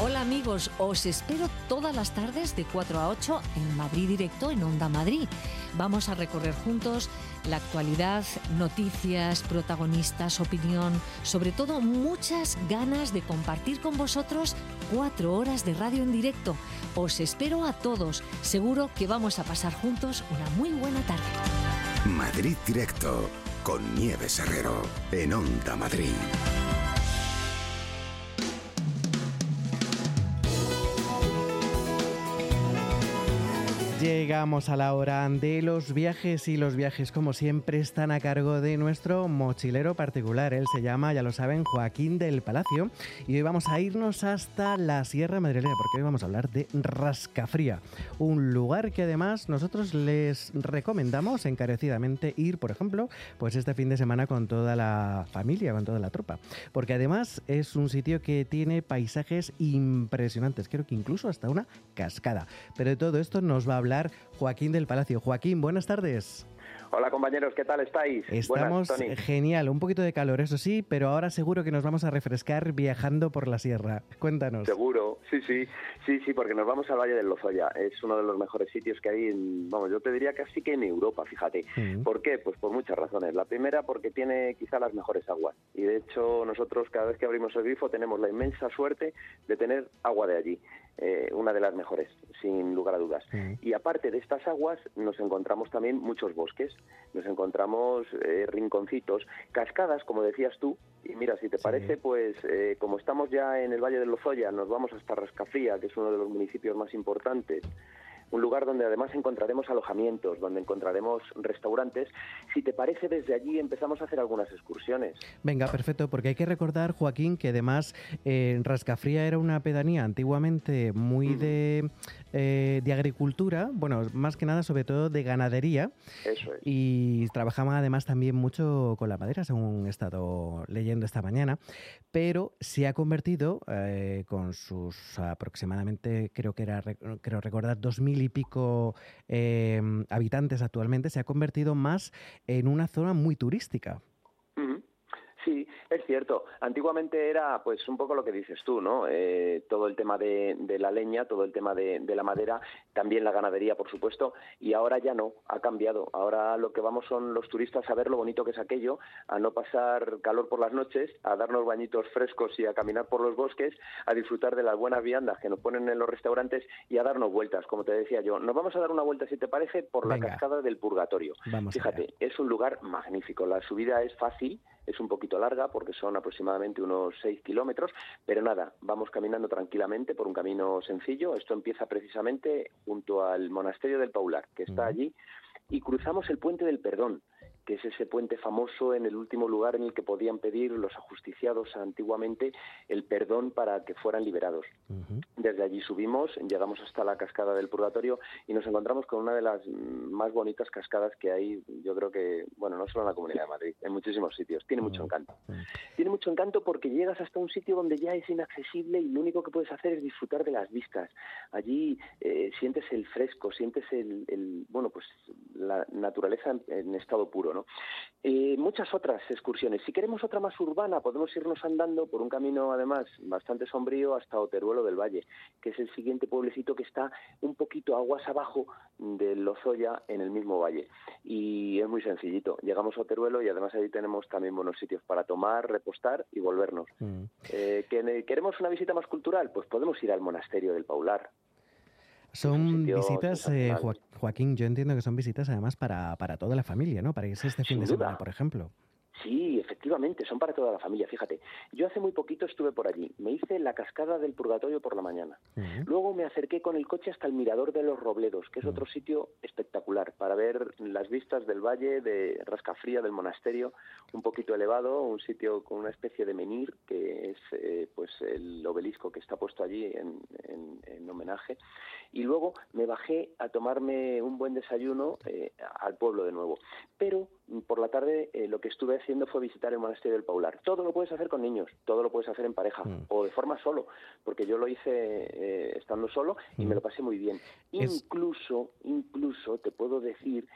Hola amigos, os espero todas las tardes de 4 a 8 en Madrid Directo en Onda Madrid. Vamos a recorrer juntos la actualidad, noticias, protagonistas, opinión, sobre todo muchas ganas de compartir con vosotros cuatro horas de radio en directo. Os espero a todos, seguro que vamos a pasar juntos una muy buena tarde. Madrid Directo con Nieves Herrero en Onda Madrid. Llegamos a la hora de los viajes y los viajes como siempre están a cargo de nuestro mochilero particular. Él se llama, ya lo saben, Joaquín del Palacio y hoy vamos a irnos hasta la Sierra Madrileña porque hoy vamos a hablar de Rascafría, un lugar que además nosotros les recomendamos encarecidamente ir, por ejemplo, pues este fin de semana con toda la familia, con toda la tropa, porque además es un sitio que tiene paisajes impresionantes, creo que incluso hasta una cascada. Pero de todo esto nos va a hablar Joaquín del Palacio. Joaquín, buenas tardes. Hola compañeros, ¿qué tal estáis? Estamos genial, un poquito de calor, eso sí, pero ahora seguro que nos vamos a refrescar viajando por la sierra. Cuéntanos. Seguro, sí, sí, sí, sí, porque nos vamos al Valle del Lozoya. Es uno de los mejores sitios que hay, en, vamos, yo te diría casi que en Europa, fíjate. ¿Por qué? Pues por muchas razones. La primera, porque tiene quizá las mejores aguas. Y de hecho, nosotros cada vez que abrimos el grifo tenemos la inmensa suerte de tener agua de allí. Eh, una de las mejores, sin lugar a dudas. Y aparte de estas aguas, nos encontramos también muchos bosques, nos encontramos eh, rinconcitos, cascadas, como decías tú, y mira, si te parece, pues eh, como estamos ya en el Valle de Lozoya, nos vamos hasta Rascafría, que es uno de los municipios más importantes un lugar donde además encontraremos alojamientos, donde encontraremos restaurantes. Si te parece, desde allí empezamos a hacer algunas excursiones. Venga, perfecto, porque hay que recordar, Joaquín, que además eh, Rascafría era una pedanía antiguamente muy de, eh, de agricultura, bueno, más que nada sobre todo de ganadería. Eso es. Y trabajaban además también mucho con la madera, según he estado leyendo esta mañana, pero se ha convertido eh, con sus aproximadamente, creo que era, creo recordar, 2.000 y pico eh, habitantes actualmente, se ha convertido más en una zona muy turística. Sí, es cierto. Antiguamente era, pues, un poco lo que dices tú, ¿no? Eh, todo el tema de, la leña, todo el tema de, la madera, también la ganadería, por supuesto, y ahora ya no, ha cambiado. Ahora lo que vamos son los turistas a ver lo bonito que es aquello, a no pasar calor por las noches, a darnos bañitos frescos y a caminar por los bosques, a disfrutar de las buenas viandas que nos ponen en los restaurantes y a darnos vueltas, como te decía yo. Nos vamos a dar una vuelta, si te parece, por la cascada del Purgatorio. Fíjate, es un lugar magnífico. La subida es fácil, es un poquito larga porque son aproximadamente unos 6 kilómetros, pero nada, vamos caminando tranquilamente por un camino sencillo. Esto empieza precisamente junto al monasterio del Paular, que está allí, y cruzamos el puente del Perdón que es ese puente famoso en el último lugar en el que podían pedir los ajusticiados antiguamente el perdón para que fueran liberados. Desde allí subimos, llegamos hasta la cascada del Purgatorio y nos encontramos con una de las más bonitas cascadas que hay, yo creo que, bueno, no solo en la Comunidad de Madrid, en muchísimos sitios. Tiene mucho encanto. Tiene mucho encanto porque llegas hasta un sitio donde ya es inaccesible y lo único que puedes hacer es disfrutar de las vistas. Allí eh, sientes el fresco, sientes el, bueno, pues la naturaleza en, estado puro, eh, muchas otras excursiones. Si queremos otra más urbana, podemos irnos andando por un camino, además, bastante sombrío hasta Oteruelo del Valle, que es el siguiente pueblecito que está un poquito aguas abajo de Lozoya, en el mismo valle. Y es muy sencillito. Llegamos a Oteruelo y además ahí tenemos también buenos sitios para tomar, repostar y volvernos. Mm. Eh, ¿Queremos una visita más cultural? Pues podemos ir al monasterio del Paular. Son visitas, eh, Joaquín, yo entiendo que son visitas además para, para toda la familia, ¿no? Para irse este fin de semana, por ejemplo. Sí, efectivamente, son para toda la familia. Fíjate, yo hace muy poquito estuve por allí. Me hice la cascada del Purgatorio por la mañana. Luego me acerqué con el coche hasta el Mirador de los Robledos, que es otro sitio espectacular para ver las vistas del valle de Rascafría, del monasterio, un poquito elevado, un sitio con una especie de menir, que es eh, pues el obelisco que está puesto allí en, homenaje. Y luego me bajé a tomarme un buen desayuno eh, al pueblo de nuevo. Pero por la tarde eh, lo que estuve haciendo fue visitar el monasterio del Paular. Todo lo puedes hacer con niños, todo lo puedes hacer en pareja mm. o de forma solo, porque yo lo hice eh, estando solo y me mm. lo pasé muy bien. Incluso, incluso te puedo decir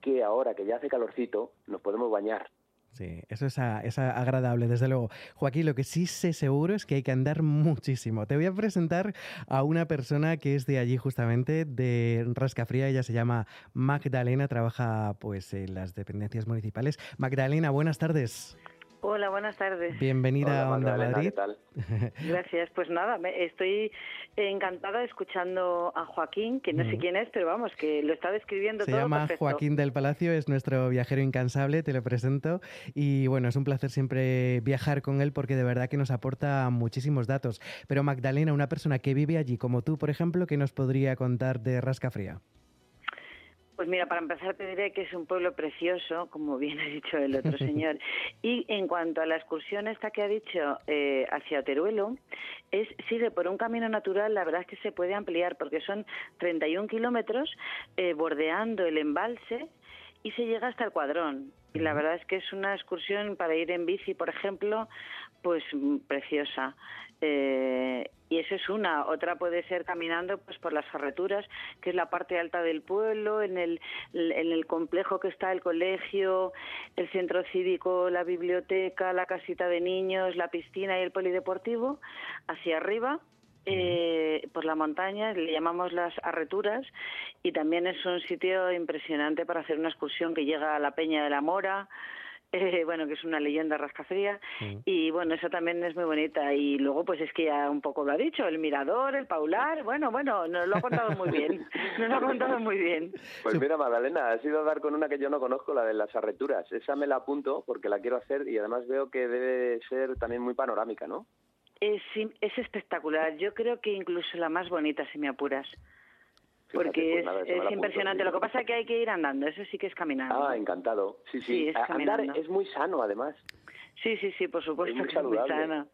que ahora que ya hace calorcito nos podemos bañar Sí, eso es, a- es agradable, desde luego. Joaquín, lo que sí sé seguro es que hay que andar muchísimo. Te voy a presentar a una persona que es de allí justamente, de Rascafría. Ella se llama Magdalena, trabaja pues en las dependencias municipales. Magdalena, buenas tardes. Hola, buenas tardes. Bienvenida a Onda Madrid. Gracias. Pues nada, me- estoy encantada escuchando a Joaquín, que no sé Ujú. quién es, pero vamos, que lo está describiendo Se todo llama perfecto. Joaquín del Palacio, es nuestro viajero incansable, te lo presento. Y bueno, es un placer siempre viajar con él porque de verdad que nos aporta muchísimos datos. Pero Magdalena, una persona que vive allí como tú, por ejemplo, ¿qué nos podría contar de Rascafría? Pues mira, para empezar te diré que es un pueblo precioso, como bien ha dicho el otro señor. Y en cuanto a la excursión esta que ha dicho eh, hacia Teruelo, es sigue por un camino natural, la verdad es que se puede ampliar porque son 31 kilómetros eh, bordeando el embalse y se llega hasta el cuadrón. Y la verdad es que es una excursión para ir en bici, por ejemplo, pues mm, preciosa. Eh, y eso es una. Otra puede ser caminando pues por las ferreturas, que es la parte alta del pueblo, en el, en el complejo que está el colegio, el centro cívico, la biblioteca, la casita de niños, la piscina y el polideportivo, hacia arriba eh, por la montaña, le llamamos las arreturas y también es un sitio impresionante para hacer una excursión que llega a la Peña de la Mora, eh, bueno, que es una leyenda rascafría y bueno, eso también es muy bonita y luego pues es que ya un poco lo ha dicho, el mirador, el paular, bueno, bueno, nos lo ha contado muy bien, nos lo ha contado muy bien. Pues mira, Magdalena, has ido a dar con una que yo no conozco, la de las arreturas. Esa me la apunto porque la quiero hacer y además veo que debe ser también muy panorámica, ¿no? Es, im- es espectacular, yo creo que incluso la más bonita si me apuras. Porque pues es, nada, impresionante. Lo que pasa es que hay que ir andando, eso sí que es caminando. Ah, encantado. Sí, sí. Sí, es Andar muy sano, además. Sí, sí, sí, por supuesto muy que es muy saludable.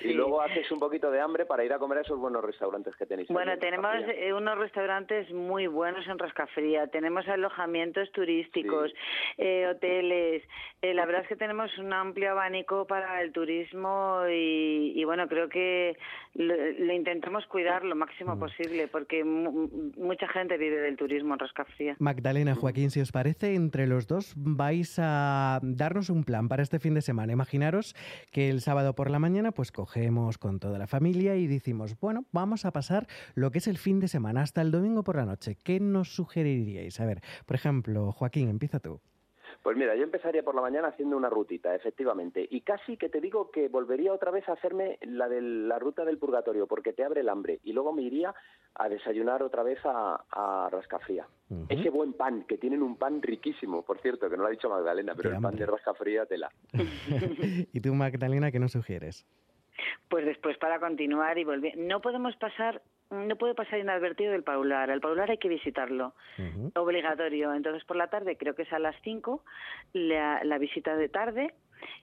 Y luego haces un poquito de hambre para ir a comer a esos buenos restaurantes que tenéis. Bueno, en tenemos Rascafría. eh, unos restaurantes muy buenos en Rascafría, tenemos alojamientos turísticos, eh, hoteles. Eh, la verdad es que tenemos un amplio abanico para el turismo y, y, bueno, creo que lo, lo intentamos cuidar lo Mm. máximo posible porque mu- mucha gente vive del turismo en Rascafría. Magdalena, Joaquín, si os parece, entre los dos vais a darnos un plan para este fin de semana. Imaginaros que el sábado por la mañana pues cogemos con toda la familia y decimos, bueno, vamos a pasar lo que es el fin de semana hasta el domingo por la noche. ¿Qué nos sugeriríais? A ver, por ejemplo, Joaquín, empieza tú. Pues mira, yo empezaría por la mañana haciendo una rutita, efectivamente. Y casi que te digo que volvería otra vez a hacerme la de la ruta del purgatorio, porque te abre el hambre. Y luego me iría a desayunar otra vez a, a Rascafría. Ese buen pan, que tienen un pan riquísimo, por cierto, que no lo ha dicho Magdalena, pero Qué el pan de Rascafría tela. ¿Y tú, Magdalena, qué nos sugieres? Pues después para continuar y volver. No podemos pasar, no puede pasar inadvertido el Paular. El Paular hay que visitarlo, obligatorio. Entonces por la tarde, creo que es a las 5, la, la visita de tarde.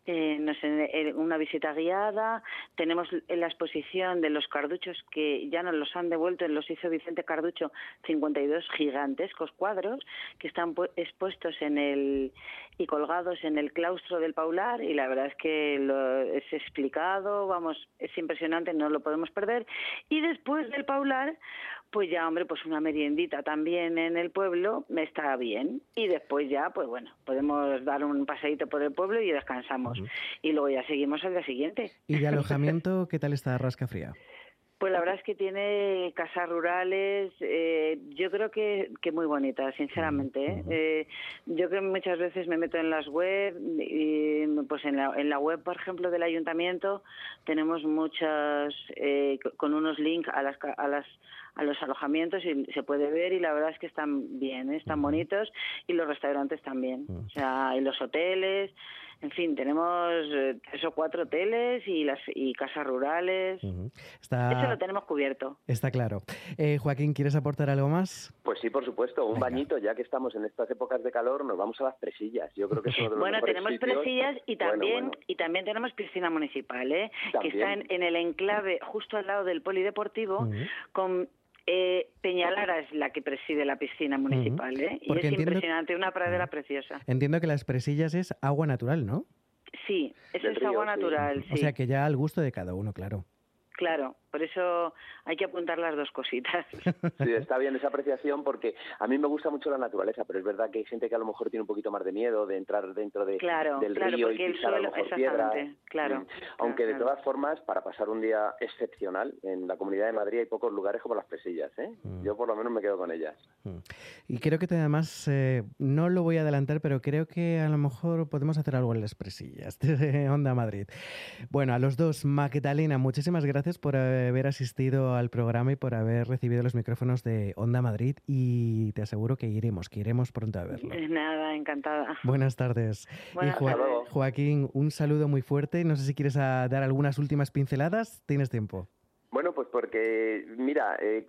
Eh, no sé, eh, una visita guiada, tenemos la exposición de los carduchos que ya nos los han devuelto, los hizo Vicente Carducho, 52 gigantescos cuadros que están pu- expuestos en el y colgados en el claustro del Paular y la verdad es que lo, es explicado, vamos, es impresionante, no lo podemos perder. Y después del Paular, pues ya, hombre, pues una meriendita también en el pueblo me está bien. Y después ya, pues bueno, podemos dar un paseíto por el pueblo y descansamos. Y luego ya seguimos al día siguiente. ¿Y de alojamiento qué tal está Rascafría? Pues la verdad es que tiene casas rurales, eh, yo creo que, que muy bonitas, sinceramente. ¿eh? Eh, yo que muchas veces me meto en las web, y, pues en la, en la web, por ejemplo, del ayuntamiento, tenemos muchas, eh, co- con unos links a las, a las a los alojamientos y se puede ver y la verdad es que están bien, ¿eh? están bonitos y los restaurantes también. O sea, y los hoteles, en fin, tenemos eh, tres o cuatro hoteles y las y casas rurales. Está, Eso lo tenemos cubierto. está claro. Eh, Joaquín, ¿quieres aportar algo más? Pues sí, por supuesto, un bañito, ya que estamos en estas épocas de calor, nos vamos a las presillas. Yo creo que es uno de los Bueno, tenemos sitios. presillas y Bueno, también bueno. y también tenemos piscina municipal, ¿eh? También. que está en, en el enclave justo al lado del polideportivo con eh, Peñalara es la que preside la piscina municipal, ¿eh? Y Porque es entiendo- impresionante, una pradera preciosa. Entiendo que las presillas es agua natural, ¿no? Sí, eso es río, agua sí. natural, sí. O sea que ya al gusto de cada uno, claro. Claro, Por eso hay que apuntar las dos cositas. Sí, está bien esa apreciación porque a mí me gusta mucho la naturaleza, pero es verdad que hay gente que a lo mejor tiene un poquito más de miedo de entrar dentro de, Claro, del claro, río y porque el pisar a lo suelo- mejor piedras. claro, Mm. Aunque de todas formas, para pasar un día excepcional, en la Comunidad de Madrid hay pocos lugares como las Pesillas, ¿eh? Mm. Yo por lo menos me quedo con ellas. Y creo que te- además, eh, no lo voy a adelantar, pero creo que a lo mejor podemos hacer algo en las presillas de Onda Madrid. Bueno, a los dos, Magdalena, muchísimas gracias por haber asistido al programa y por haber recibido los micrófonos de Onda Madrid y te aseguro que iremos, que iremos pronto a verlo. Nada, encantada. Buenas tardes. Buenas y tardes. Joaquín, un saludo muy fuerte. No sé si quieres ah, dar algunas últimas pinceladas. Tienes tiempo. Porque, mira, eh,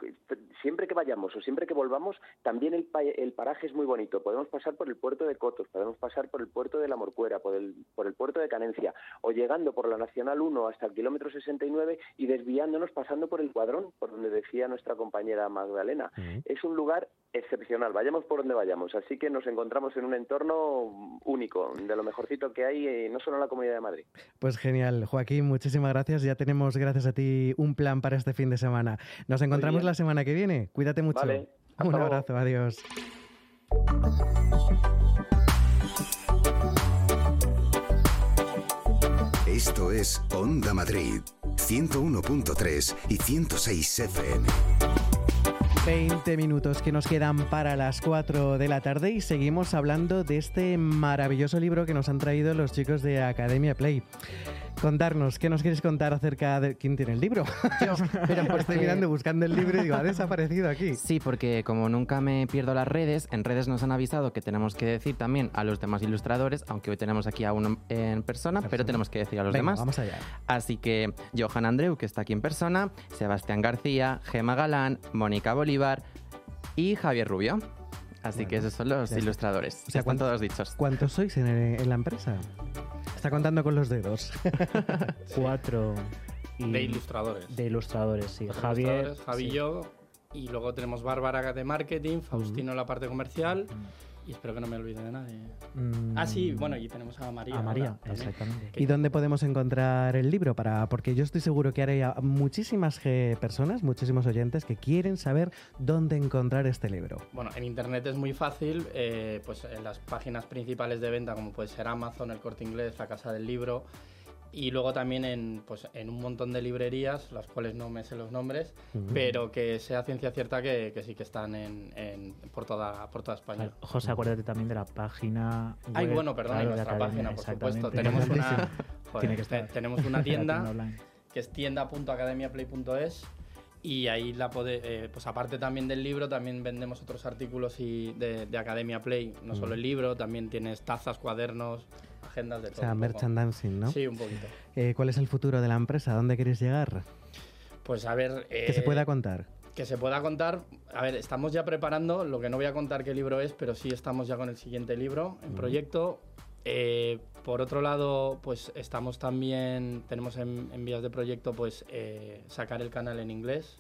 siempre que vayamos o siempre que volvamos, también el, pa- el paraje es muy bonito. Podemos pasar por el puerto de Cotos, podemos pasar por el puerto de La Morcuera, por el, por el puerto de Canencia, o llegando por la Nacional 1 hasta el kilómetro 69 y desviándonos pasando por el Cuadrón, por donde decía nuestra compañera Magdalena. Es un lugar excepcional, vayamos por donde vayamos. Así que nos encontramos en un entorno único, de lo mejorcito que hay, eh, no solo en la Comunidad de Madrid. Pues genial, Joaquín, muchísimas gracias. Ya tenemos, gracias a ti, un plan para este fin de semana. Nos encontramos la semana que viene. Cuídate mucho. Vale, Un luego. abrazo, adiós. Esto es Onda Madrid, 101.3 y 106 FM. 20 minutos que nos quedan para las 4 de la tarde y seguimos hablando de este maravilloso libro que nos han traído los chicos de Academia Play. Contarnos, ¿qué nos quieres contar acerca de quién tiene el libro? Pero Estoy porque- mirando, buscando el libro y digo, ha desaparecido aquí. Sí, porque como nunca me pierdo las redes, en redes nos han avisado que tenemos que decir también a los demás ilustradores, aunque hoy tenemos aquí a uno en persona, pero tenemos que decir a los Venga, demás. vamos allá. Así que Johan Andreu, que está aquí en persona, Sebastián García, Gema Galán, Mónica Bolívar y Javier Rubio. Así que esos son los ilustradores. O sea, Están ¿cuántos- todos dichos. ¿Cuántos sois en, en la empresa? Está contando con los dedos. Cuatro. y- De ilustradores. De ilustradores, sí. Cuatro Javier. ilustradores, Javi y sí. yo. Y luego tenemos Bárbara de marketing, Faustino en la parte comercial. Y espero que no me olvide de nadie. Mm. Ah, sí, bueno, y tenemos a María. A María, ahora exactamente. ¿Y dónde podemos encontrar el libro? para Porque yo estoy seguro que hay muchísimas eh, personas, muchísimos oyentes que quieren saber dónde encontrar este libro. Bueno, en internet es muy fácil, eh, pues en las páginas principales de venta, como puede ser Amazon, el Corte Inglés, la Casa del Libro, y luego también en, pues, en un montón de librerías, las cuales no me sé los nombres, pero que sea ciencia cierta que, que sí que están en, en- por, toda, por toda España. José, acuérdate también de la página. Ay, web, bueno, perdón, claro, nuestra Academia, página, por supuesto. Tenemos una, Importantísimo. joder, Tiene que te- estar. tenemos una tienda que es tienda.academiaplay.es y ahí la pode- eh, pues aparte también del libro, también vendemos otros artículos y de, de Academia Play, no solo el libro, también tienes tazas, cuadernos, agendas de O sea, merchandising, ¿no? Sí, un poquito. Eh, ¿Cuál es el futuro de la empresa? ¿Dónde queréis llegar? Pues a ver... que se eh, pueda contar. que se pueda contar. A ver, estamos ya preparando, lo que no voy a contar qué libro es, pero sí estamos ya con el siguiente libro en Ujú. proyecto. Eh, por otro lado, pues estamos también, tenemos en, en vías de proyecto, pues eh, sacar el canal en inglés.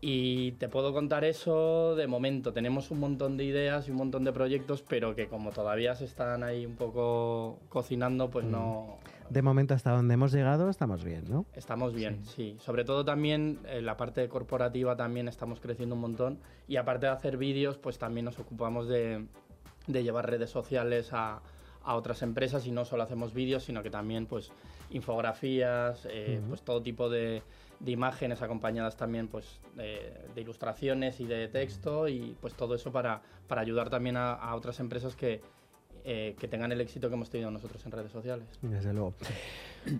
Y te puedo contar eso de momento. Tenemos un montón de ideas y un montón de proyectos, pero que como todavía se están ahí un poco cocinando, pues Mm. no, De momento, hasta donde hemos llegado, estamos bien, ¿no? Estamos bien, sí. Sobre todo también en la parte corporativa también estamos creciendo un montón y aparte de hacer vídeos, pues también nos ocupamos de, de llevar redes sociales a, a otras empresas y no solo hacemos vídeos, sino que también pues infografías, eh, pues todo tipo de, de imágenes acompañadas también pues de, ilustraciones y de texto y pues todo eso para, para ayudar también a, otras empresas que, eh, que tengan el éxito que hemos tenido nosotros en redes sociales. Luego.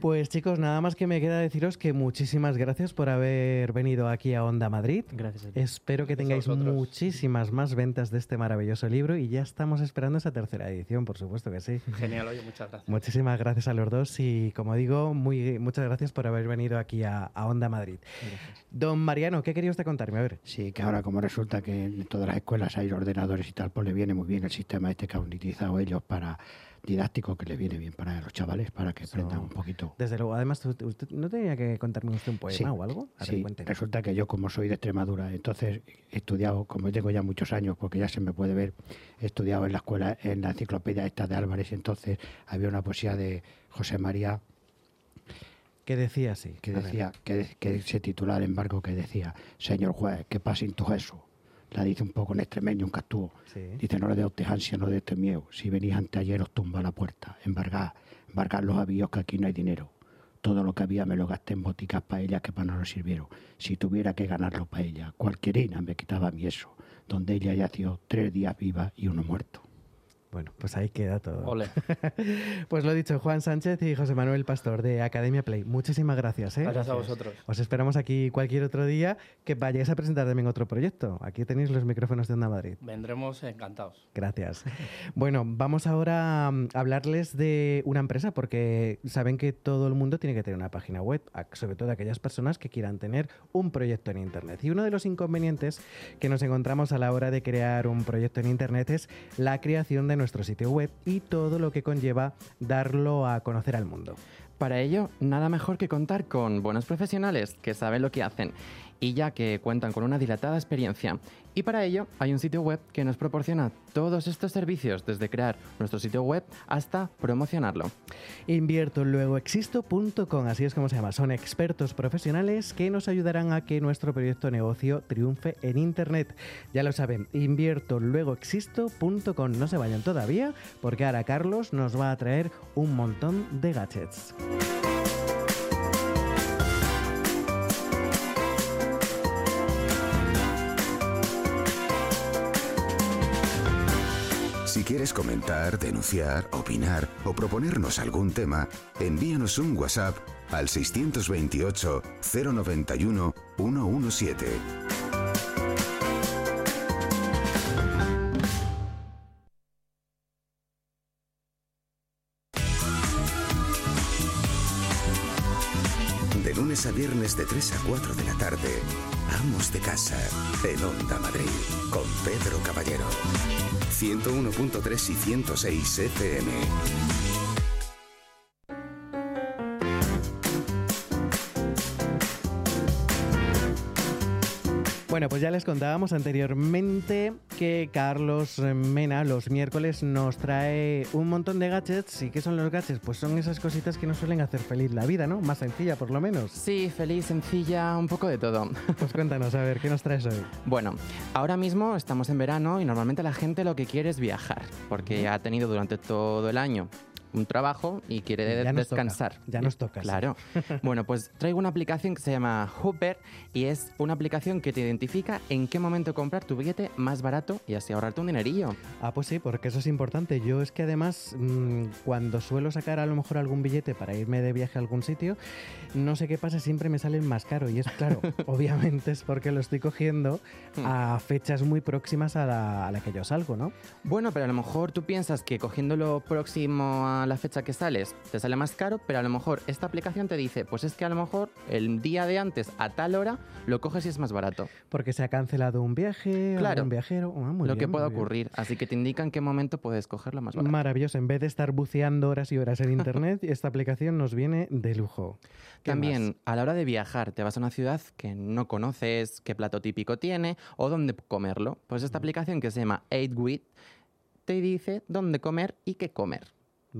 Pues chicos, nada más que me queda deciros que muchísimas gracias por haber venido aquí a Onda Madrid. Gracias a Espero que tengáis muchísimas más ventas de este maravilloso libro y ya estamos esperando esa tercera edición, por supuesto que sí. Genial, oye, muchas gracias. Muchísimas gracias a los dos y como digo, muy, muchas gracias por haber venido aquí a, a Onda Madrid. Don Mariano, ¿qué quería usted contarme? A ver. Sí, que ahora como resulta que en todas las escuelas hay ordenadores y tal, pues le viene muy bien el sistema este que han utilizado ellos para didáctico, que le viene bien para los chavales, para que aprendan un poquito. Desde luego, además, ¿usted, usted no tenía que contarme usted un poema Sí, o algo? A sí, resulta que yo como soy de Extremadura, entonces he estudiado, como tengo ya muchos años, porque ya se me puede ver, he estudiado en la escuela, en la enciclopedia esta de Álvarez, entonces había una poesía de José María Que decía así. que decía, que, que ese titular embargo que decía, señor juez, ¿qué pasa en todo eso? La dice un poco en extremeño, un castúo. Dice, no le dé usted ansia, no le dé usted miedo. Si venís anteayer os tumba la puerta. Embargar, embargar los avíos que aquí no hay dinero. Todo lo que había me lo gasté en boticas paellas que para no nos sirvieron. Si tuviera que ganarlo paella, cualquierina me quitaba a mí eso. Donde ella yació tres días viva y uno muerto. Bueno, pues ahí queda todo. Ole. pues lo dicho, Juan Sánchez y José Manuel Pastor de Academia Play. Muchísimas gracias. ¿eh? Gracias a vosotros. Os esperamos aquí cualquier otro día que vayáis a presentar también otro proyecto. Aquí tenéis los micrófonos de Onda Madrid. Vendremos encantados. Gracias. Bueno, vamos ahora a hablarles de una empresa porque saben que todo el mundo tiene que tener una página web, sobre todo aquellas personas que quieran tener un proyecto en Internet. Y uno de los inconvenientes que nos encontramos a la hora de crear un proyecto en Internet es la creación de nuestro sitio web y todo lo que conlleva darlo a conocer al mundo. Para ello, nada mejor que contar con buenos profesionales que saben lo que hacen y ya que cuentan con una dilatada experiencia. Y para ello hay un sitio web que nos proporciona todos estos servicios, desde crear nuestro sitio web hasta promocionarlo. Invierto luego existo.com, así es como se llama. Son expertos profesionales que nos ayudarán a que nuestro proyecto negocio triunfe en Internet. Ya lo saben, invierto luego existo.com. No se vayan todavía porque ahora Carlos nos va a traer un montón de gadgets. Quieres comentar, denunciar, opinar o proponernos algún tema, envíanos un WhatsApp al 628 091 117. Lunes a viernes de 3 a 4 de la tarde, Amos de Casa, en Onda Madrid, con Pedro Caballero. 101.3 y 106 FM. Bueno, pues ya les contábamos anteriormente que Carlos Mena los miércoles nos trae un montón de gadgets. ¿Y qué son los gadgets? Pues son esas cositas que nos suelen hacer feliz la vida, ¿no? Más sencilla, por lo menos. Sí, feliz, sencilla, un poco de todo. Pues cuéntanos, a ver, ¿qué nos traes hoy? Bueno, ahora mismo estamos en verano y normalmente la gente lo que quiere es viajar, porque ha tenido durante todo el año un trabajo y quiere Ya toca, descansar. ya nos toca. Claro. bueno, pues traigo una aplicación que se llama Hooper y es una aplicación que te identifica en qué momento comprar tu billete más barato y así ahorrarte un dinerillo. Ah, pues sí, porque eso es importante. Yo es que además, mm, cuando suelo sacar a lo mejor algún billete para irme de viaje a algún sitio, no sé qué pasa, siempre me salen más caro. Y es claro, obviamente es porque lo estoy cogiendo a fechas muy próximas a la, a la que yo salgo, ¿no? Bueno, pero a lo mejor tú piensas que cogiéndolo próximo a la fecha que sales te sale más caro, pero a lo mejor esta aplicación te dice, pues es que a lo mejor el día de antes a tal hora lo coges y es más barato. Porque se ha cancelado un viaje, Claro. un viajero. Ah, muy lo bien, que pueda ocurrir. Así que te indica en qué momento puedes cogerlo más barato. Maravilloso. En vez de estar buceando horas y horas en internet, esta aplicación nos viene de lujo. ¿Qué También, más? a la hora de viajar, te vas a una ciudad que no conoces, qué plato típico tiene o dónde comerlo. Pues esta aplicación que se llama 8Wit te dice dónde comer y qué comer.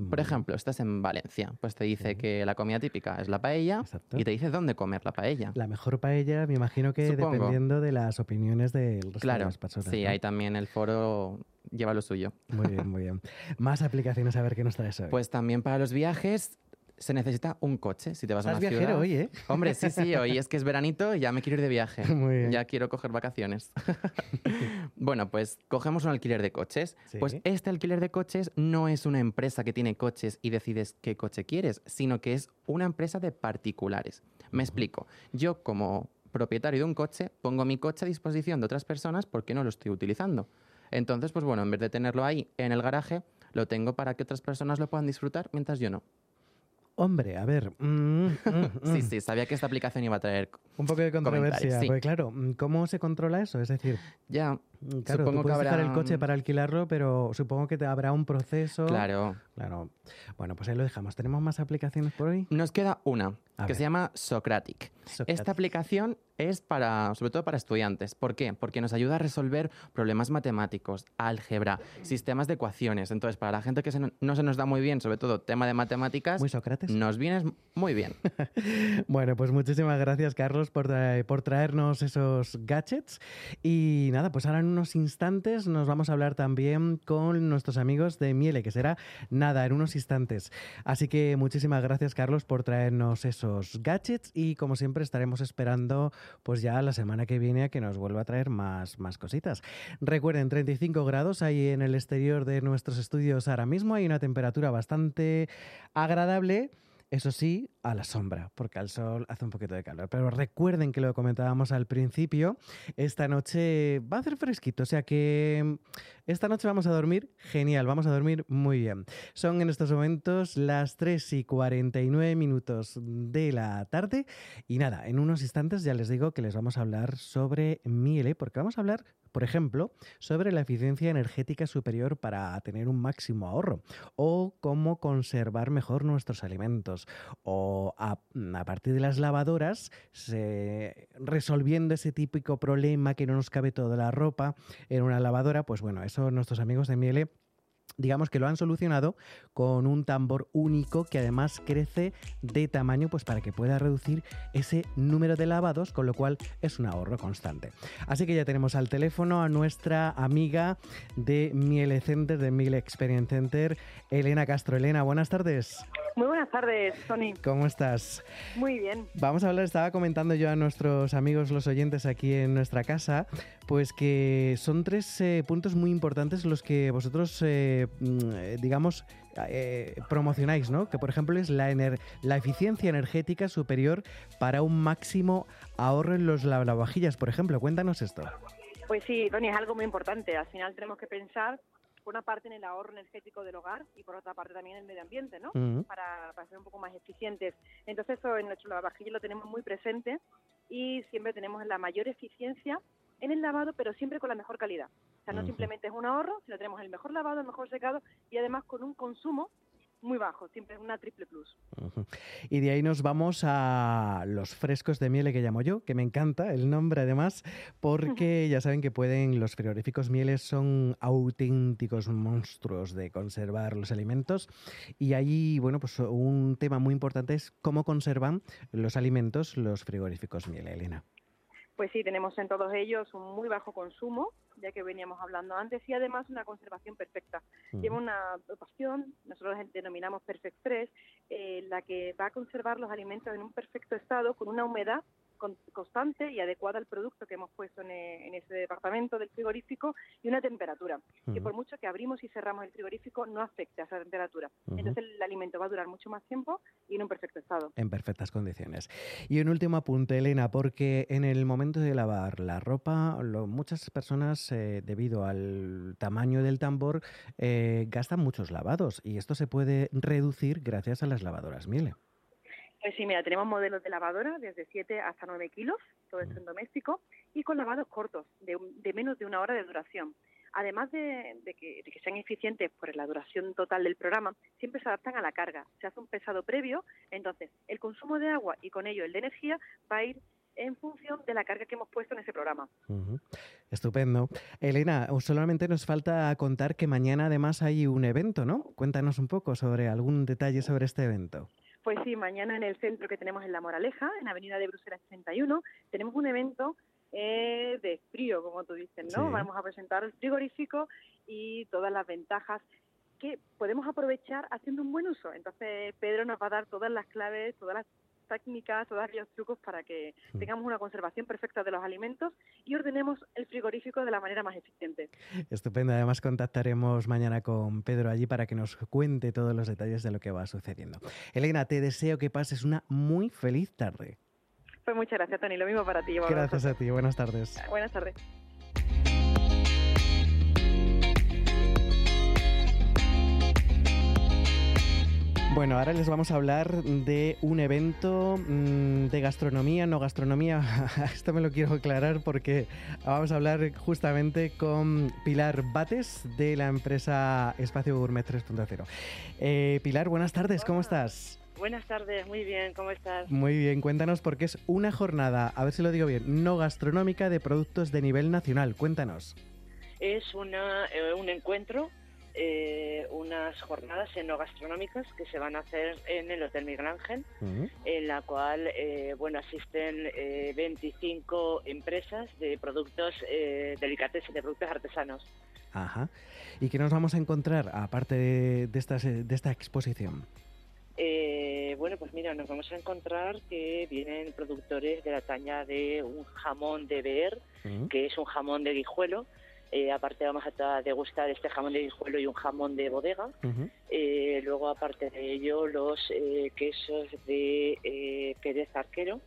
Por ejemplo, estás en Valencia, pues te dice que la comida típica es la paella y te dice dónde comer la paella. La mejor paella, me imagino que Supongo. dependiendo de las opiniones del resto de Claro, las personas. sí, ¿no? ahí también el foro lleva lo suyo. Muy bien, muy bien. Más aplicaciones a ver qué nos traes hoy. Pues también para los viajes se necesita un coche. Si te vas a una viajero ciudad. hoy, ¿eh? Hombre, sí, sí, hoy es que es veranito y ya me quiero ir de viaje. Muy bien. Ya quiero coger vacaciones. bueno, pues cogemos un alquiler de coches. Sí. Pues este alquiler de coches no es una empresa que tiene coches y decides qué coche quieres, sino que es una empresa de particulares. Me explico. Yo como propietario de un coche pongo mi coche a disposición de otras personas porque no lo estoy utilizando. Entonces, pues bueno, en vez de tenerlo ahí en el garaje, lo tengo para que otras personas lo puedan disfrutar mientras yo no. Hombre, a ver. mm, mm, Sí, mm. sí, sabía que esta aplicación iba a traer Un poco de controversia. sí. Porque claro, ¿cómo se controla eso? Es decir, Ya, Claro, Supongo tú puedes que dejar habrá- el coche para alquilarlo, pero supongo que te habrá un proceso. Claro. Claro. Bueno, pues ahí lo dejamos. ¿Tenemos más aplicaciones por hoy? Nos queda una, A que ver. se llama Socratic. Esta aplicación es para, sobre todo para estudiantes. ¿Por qué? Porque nos ayuda a resolver problemas matemáticos, álgebra, sistemas de ecuaciones. Entonces, para la gente que se no, no se nos da muy bien, sobre todo tema de matemáticas, Muy Sócrates. nos viene muy bien. Bueno, pues muchísimas gracias, Carlos, por, tra- por traernos esos gadgets. Y nada, pues ahora en unos instantes nos vamos a hablar también con nuestros amigos de Miele, que será nada, en unos instantes. Así que muchísimas gracias, Carlos, por traernos esos gadgets y como siempre estaremos esperando pues ya la semana que viene a que nos vuelva a traer más, más cositas. Recuerden, 35 grados ahí en el exterior de nuestros estudios ahora mismo, hay una temperatura bastante agradable. Eso sí, a la sombra, porque al sol hace un poquito de calor. Pero recuerden que lo comentábamos al principio, esta noche va a hacer fresquito, o sea que mm, esta noche vamos a dormir genial, vamos a dormir muy bien. Son en estos momentos las 3 y 49 minutos de la tarde y nada, en unos instantes ya les digo que les vamos a hablar sobre Miele, porque vamos a hablar, por ejemplo, sobre la eficiencia energética superior para tener un máximo ahorro o cómo conservar mejor nuestros alimentos o a, partir de las lavadoras se- resolviendo ese típico problema que no nos cabe toda la ropa en una lavadora, pues bueno, eso nuestros amigos de Miele digamos que lo han solucionado con un tambor único que además crece de tamaño pues para que pueda reducir ese número de lavados, con lo cual es un ahorro constante. Así que ya tenemos al teléfono a nuestra amiga de Miele Center, de Miele Experience Center, Elena Castro. Elena, buenas tardes. Muy buenas tardes, Tony. ¿Cómo estás? Muy bien. Vamos a hablar, estaba comentando yo a nuestros amigos los oyentes aquí en nuestra casa, pues que son tres eh, puntos muy importantes los que vosotros, eh, mm, eh, digamos, eh, promocionáis, ¿no? Que por ejemplo es la, ener- la eficiencia energética superior para un máximo ahorro en los lavavajillas, por ejemplo. Cuéntanos esto. Pues sí, Tony, es algo muy importante. Al final tenemos que pensar, por una parte, en el ahorro energético del hogar y por otra parte también en el medio ambiente, ¿no? Para, para ser un poco más eficientes. Entonces, eso en nuestro lavavajillas lo tenemos muy presente y siempre tenemos la mayor eficiencia en el lavado, pero siempre con la mejor calidad. O sea, no simplemente es un ahorro, sino tenemos el mejor lavado, el mejor secado y además con un consumo muy bajo, siempre es una triple plus. Y de ahí nos vamos a los frescos de miele que llamo yo, que me encanta el nombre además, porque ya saben que pueden, los frigoríficos mieles son auténticos monstruos de conservar los alimentos. Y ahí, bueno, pues un tema muy importante es cómo conservan los alimentos los frigoríficos miele, Elena. Pues sí, tenemos en todos ellos un muy bajo consumo, ya que veníamos hablando antes, y además una conservación perfecta. Ujú. Lleva una dotación, nosotros denominamos Perfect 3, eh, la que va a conservar los alimentos en un perfecto estado, con una humedad constante y adecuada al producto que hemos puesto en, e- en ese departamento del frigorífico y una temperatura, que por mucho que abrimos y cerramos el frigorífico no afecta a esa temperatura. Entonces el alimento va a durar mucho más tiempo y en un perfecto estado. En perfectas condiciones. Y un último apunte, Elena, porque en el momento de lavar la ropa, lo- muchas personas, eh, debido al tamaño del tambor, eh, gastan muchos lavados y esto se puede reducir gracias a las lavadoras Miele. Pues sí, mira, tenemos modelos de lavadora desde 7 hasta 9 kilos, todo esto en doméstico, y con lavados cortos, de, de menos de una hora de duración. Además de, de que, sean eficientes por la duración total del programa, siempre se adaptan a la carga. Se hace un pesado previo, entonces el consumo de agua y con ello el de energía va a ir en función de la carga que hemos puesto en ese programa. Estupendo. Elena, solamente nos falta contar que mañana además hay un evento, ¿no? Cuéntanos un poco sobre algún detalle sobre este evento. Pues sí, mañana en el centro que tenemos en La Moraleja, en Avenida de Bruselas 61, tenemos un evento eh, de frío, como tú dices, ¿no? Sí. Vamos a presentar el frigorífico y todas las ventajas que podemos aprovechar haciendo un buen uso. Entonces, Pedro nos va a dar todas las claves, todas las técnicas, todos los trucos para que tengamos una conservación perfecta de los alimentos y ordenemos el frigorífico de la manera más eficiente. Estupendo. Además, contactaremos mañana con Pedro allí para que nos cuente todos los detalles de lo que va sucediendo. Elena, te deseo que pases una muy feliz tarde. Pues muchas gracias, Tony. Lo mismo para ti. Gracias a ti. Buenas tardes. Buenas tardes. Bueno, ahora les vamos a hablar de un evento mm, de gastronomía, no gastronomía. Esto me lo quiero aclarar porque vamos a hablar justamente con Pilar Bates de la empresa Espacio Gourmet 3.0. Eh, Pilar, buenas tardes, ¿cómo estás? Buenas tardes, muy bien, ¿cómo estás? Muy bien, cuéntanos porque es una jornada, a ver si lo digo bien, no gastronómica de productos de nivel nacional. Cuéntanos. Es una, eh, un encuentro, eh, unas jornadas enogastronómicas que se van a hacer en el Hotel Miguel Ángel, en la cual eh, bueno asisten eh, 25 empresas de productos eh, delicatessen, de productos artesanos. Ajá. ¿Y qué nos vamos a encontrar aparte de, de esta, de esta exposición? Eh, bueno, pues mira, nos vamos a encontrar que vienen productores de la talla de un jamón de Beer, que es un jamón de guijuelo. Eh, aparte vamos a degustar este jamón de guijuelo y un jamón de bodega. Eh, luego, aparte de ello, los eh, quesos de eh, Pérez Arquero,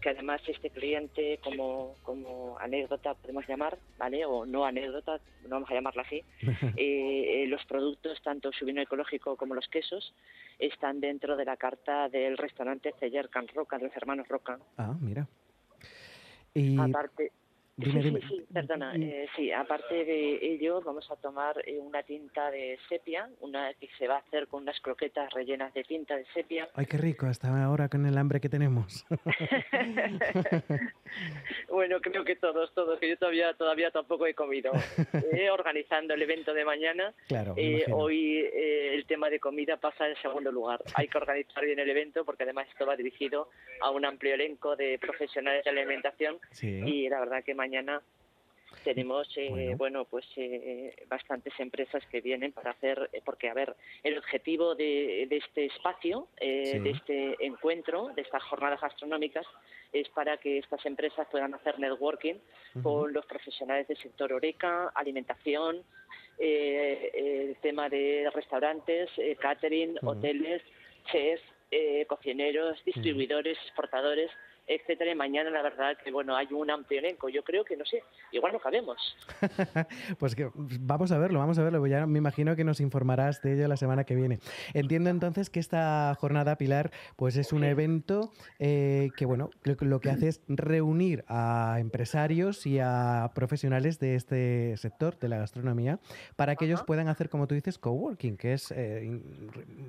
que además este cliente, como, como anécdota podemos llamar, ¿vale? O no anécdota, no vamos a llamarla así, eh, eh, los productos, tanto su vino ecológico como los quesos, están dentro de la carta del restaurante Celler Can Roca, de los hermanos Roca. Ah, mira. Y Aparte, Dime, sí, dime. sí, sí, perdona. eh, sí, aparte de ello, vamos a tomar eh, una tinta de sepia, una que se va a hacer con unas croquetas rellenas de tinta de sepia. Ay, qué rico, hasta ahora con el hambre que tenemos. Bueno, creo que todos, todos, que yo todavía todavía tampoco he comido. Eh, organizando el evento de mañana, Claro, eh, hoy eh, el tema de comida pasa en segundo lugar. Hay que organizar bien el evento porque además esto va dirigido a un amplio elenco de profesionales de alimentación Sí. y la verdad que mañana tenemos eh, bueno. pues eh, bastantes empresas que vienen para hacer eh, porque a ver el objetivo de, de este espacio eh, Sí. de este encuentro de estas jornadas gastronómicas es para que estas empresas puedan hacer networking con los profesionales del sector oreca alimentación eh, el tema de restaurantes eh, catering hoteles chefs eh, cocineros distribuidores exportadores etcétera y mañana la verdad que bueno hay un amplio elenco yo creo que no sé igual no cabemos Pues que vamos a verlo, vamos a verlo. Ya me imagino que nos informarás de ello la semana que viene. Entiendo entonces que esta jornada, Pilar, pues es un evento eh, que, bueno, lo, lo que hace es reunir a empresarios y a profesionales de este sector, de la gastronomía, para que ellos puedan hacer, como tú dices, coworking, que es eh,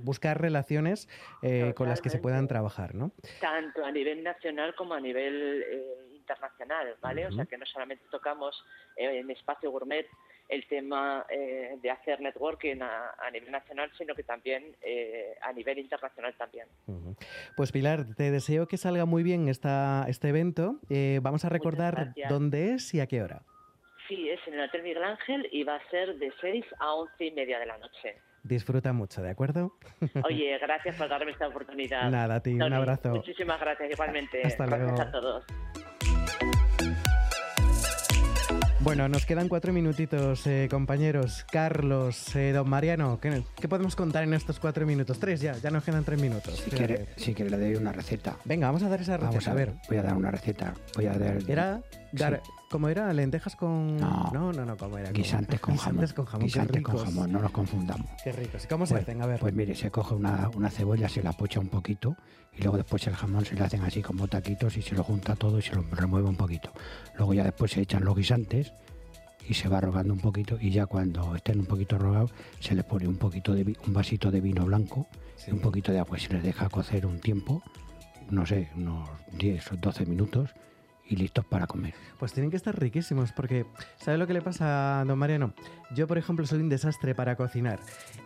buscar relaciones eh, con las que se puedan trabajar, ¿no? tanto a nivel nacional como a nivel eh, internacional, ¿vale? O sea que no solamente tocamos eh, en Espacio Gourmet el tema eh, de hacer networking a, a nivel nacional, sino que también eh, a nivel internacional también. Pues Pilar, te deseo que salga muy bien esta, este evento. Eh, vamos a recordar dónde es y a qué hora. Sí, es en el Hotel Miguel Ángel y va a ser de 6 a 11 y media de la noche. Disfruta mucho, ¿de acuerdo? Oye, gracias por darme esta oportunidad. Nada, a ti, un Tony, abrazo. Muchísimas gracias, igualmente. Hasta gracias luego. a todos. Bueno, nos quedan cuatro minutitos, eh, compañeros. Carlos, eh, don Mariano, ¿qué, qué podemos contar en estos cuatro minutos? Tres ya, ya nos quedan tres minutos. Si quiere, si quiere le doy una receta. Venga, vamos a dar esa receta. Vamos a ver, voy a dar una receta. Voy a dar Era dar, ¿cómo era? ¿Lentejas con...? No. no, no, no, ¿cómo era? guisantes con jamón. Guisantes con jamón, Guisantes con jamón, no nos confundamos. Qué ricos. ¿Y cómo se Pues- hacen? A ver. Pues mire, se coge una, una cebolla, se la pocha un poquito y luego después el jamón se le hacen así como taquitos y se lo junta todo y se lo remueve un poquito. Luego ya después se echan los guisantes y se va rogando un poquito y ya cuando estén un poquito rogados se les pone un poquito de un vasito de vino blanco y un poquito de agua y se les deja cocer un tiempo, no sé, unos 10 o 12 minutos y listos para comer. Pues tienen que estar riquísimos porque, ¿sabe lo que le pasa a don Mariano? Yo, por ejemplo, soy un desastre para cocinar.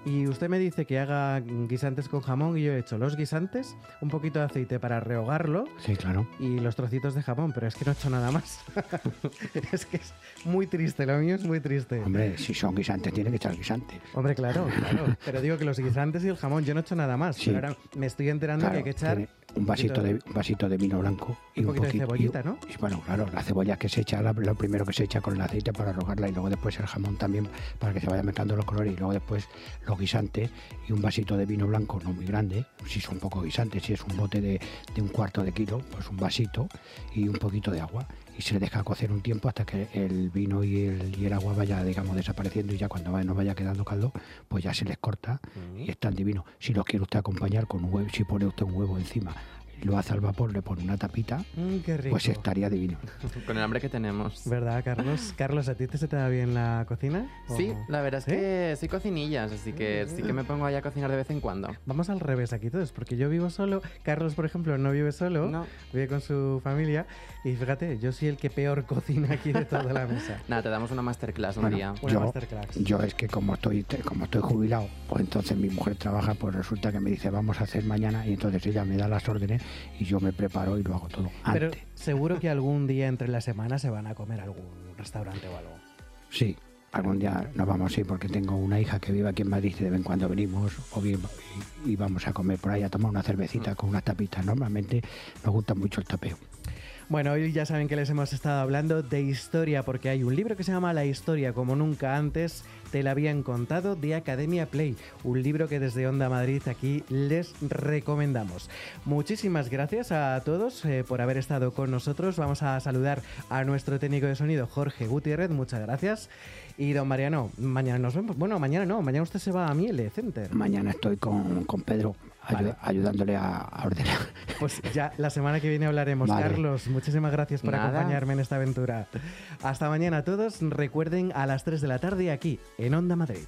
Y usted me dice que haga guisantes con jamón y yo he hecho los guisantes, un poquito de aceite para rehogarlo Sí, claro. y los trocitos de jamón, pero es que no he hecho nada más. es que es muy triste, lo mío es muy triste. Hombre, si son guisantes, tienen que echar guisantes. Hombre, claro, claro. Pero digo que los guisantes y el jamón, yo no he hecho nada más. Sí. Pero ahora me estoy enterando Claro, que hay que echar tiene un vasito de un vasito de vino blanco y Un un, poquito de poquito cebollita, y- ¿no? y bueno, claro, la cebolla que se echa, la- lo primero que se echa con el aceite para rogarla y luego después el jamón también para que se vaya mezclando los colores y luego después los guisantes y un vasito de vino blanco no muy grande, si son poco guisantes, si es un bote de, de un cuarto de kilo, pues un vasito y un poquito de agua y se le deja cocer un tiempo hasta que el vino y el, y el agua vaya, digamos, desapareciendo y ya cuando no vaya quedando caldo, pues ya se les corta y es tan divino. Si lo quiere usted acompañar con un huevo, si pone usted un huevo encima, lo hace al vapor, le pone una tapita, Mm, qué rico. pues estaría divino. Con el hambre que tenemos. ¿Verdad, Carlos? Carlos, ¿a ti te se te da bien la cocina? ¿O- Sí, la verdad es que soy cocinillas, así que sí que me pongo ahí a cocinar de vez en cuando. Vamos al revés aquí todos, porque yo vivo solo, Carlos, por ejemplo, no vive solo, vive con su familia, y fíjate, yo soy el que peor cocina aquí de toda la mesa. Nada, te damos una masterclass un Bueno, día. yo, yo es que como estoy como estoy jubilado, pues entonces mi mujer trabaja, pues resulta que me dice vamos a hacer mañana y entonces ella me da las órdenes y yo me preparo y lo hago todo. Pero antes. seguro que algún día entre la semana se van a comer a algún restaurante o algo. Sí, algún día nos vamos a ir porque tengo una hija que vive aquí en Madrid y de vez en cuando venimos o bien y, y vamos a comer por ahí a tomar una cervecita con unas tapitas. Normalmente nos gusta mucho el tapeo. Bueno, hoy ya saben que les hemos estado hablando de historia porque hay un libro que se llama La historia como nunca antes te la habían contado de Academia Play, un libro que desde Onda Madrid aquí les recomendamos. Muchísimas gracias a todos eh, por haber estado con nosotros. Vamos a saludar a nuestro técnico de sonido Jorge Gutiérrez, muchas gracias. Y don Mariano, mañana nos vemos. Bueno, mañana no, mañana usted se va a Miele Center. Mañana estoy con, con Pedro ayu- Vale. ayudándole a, a ordenar. Pues ya la semana que viene hablaremos. Vale. Carlos, muchísimas gracias por Nada. acompañarme en esta aventura. Hasta mañana a todos. Recuerden a las 3 de la tarde aquí en Onda Madrid.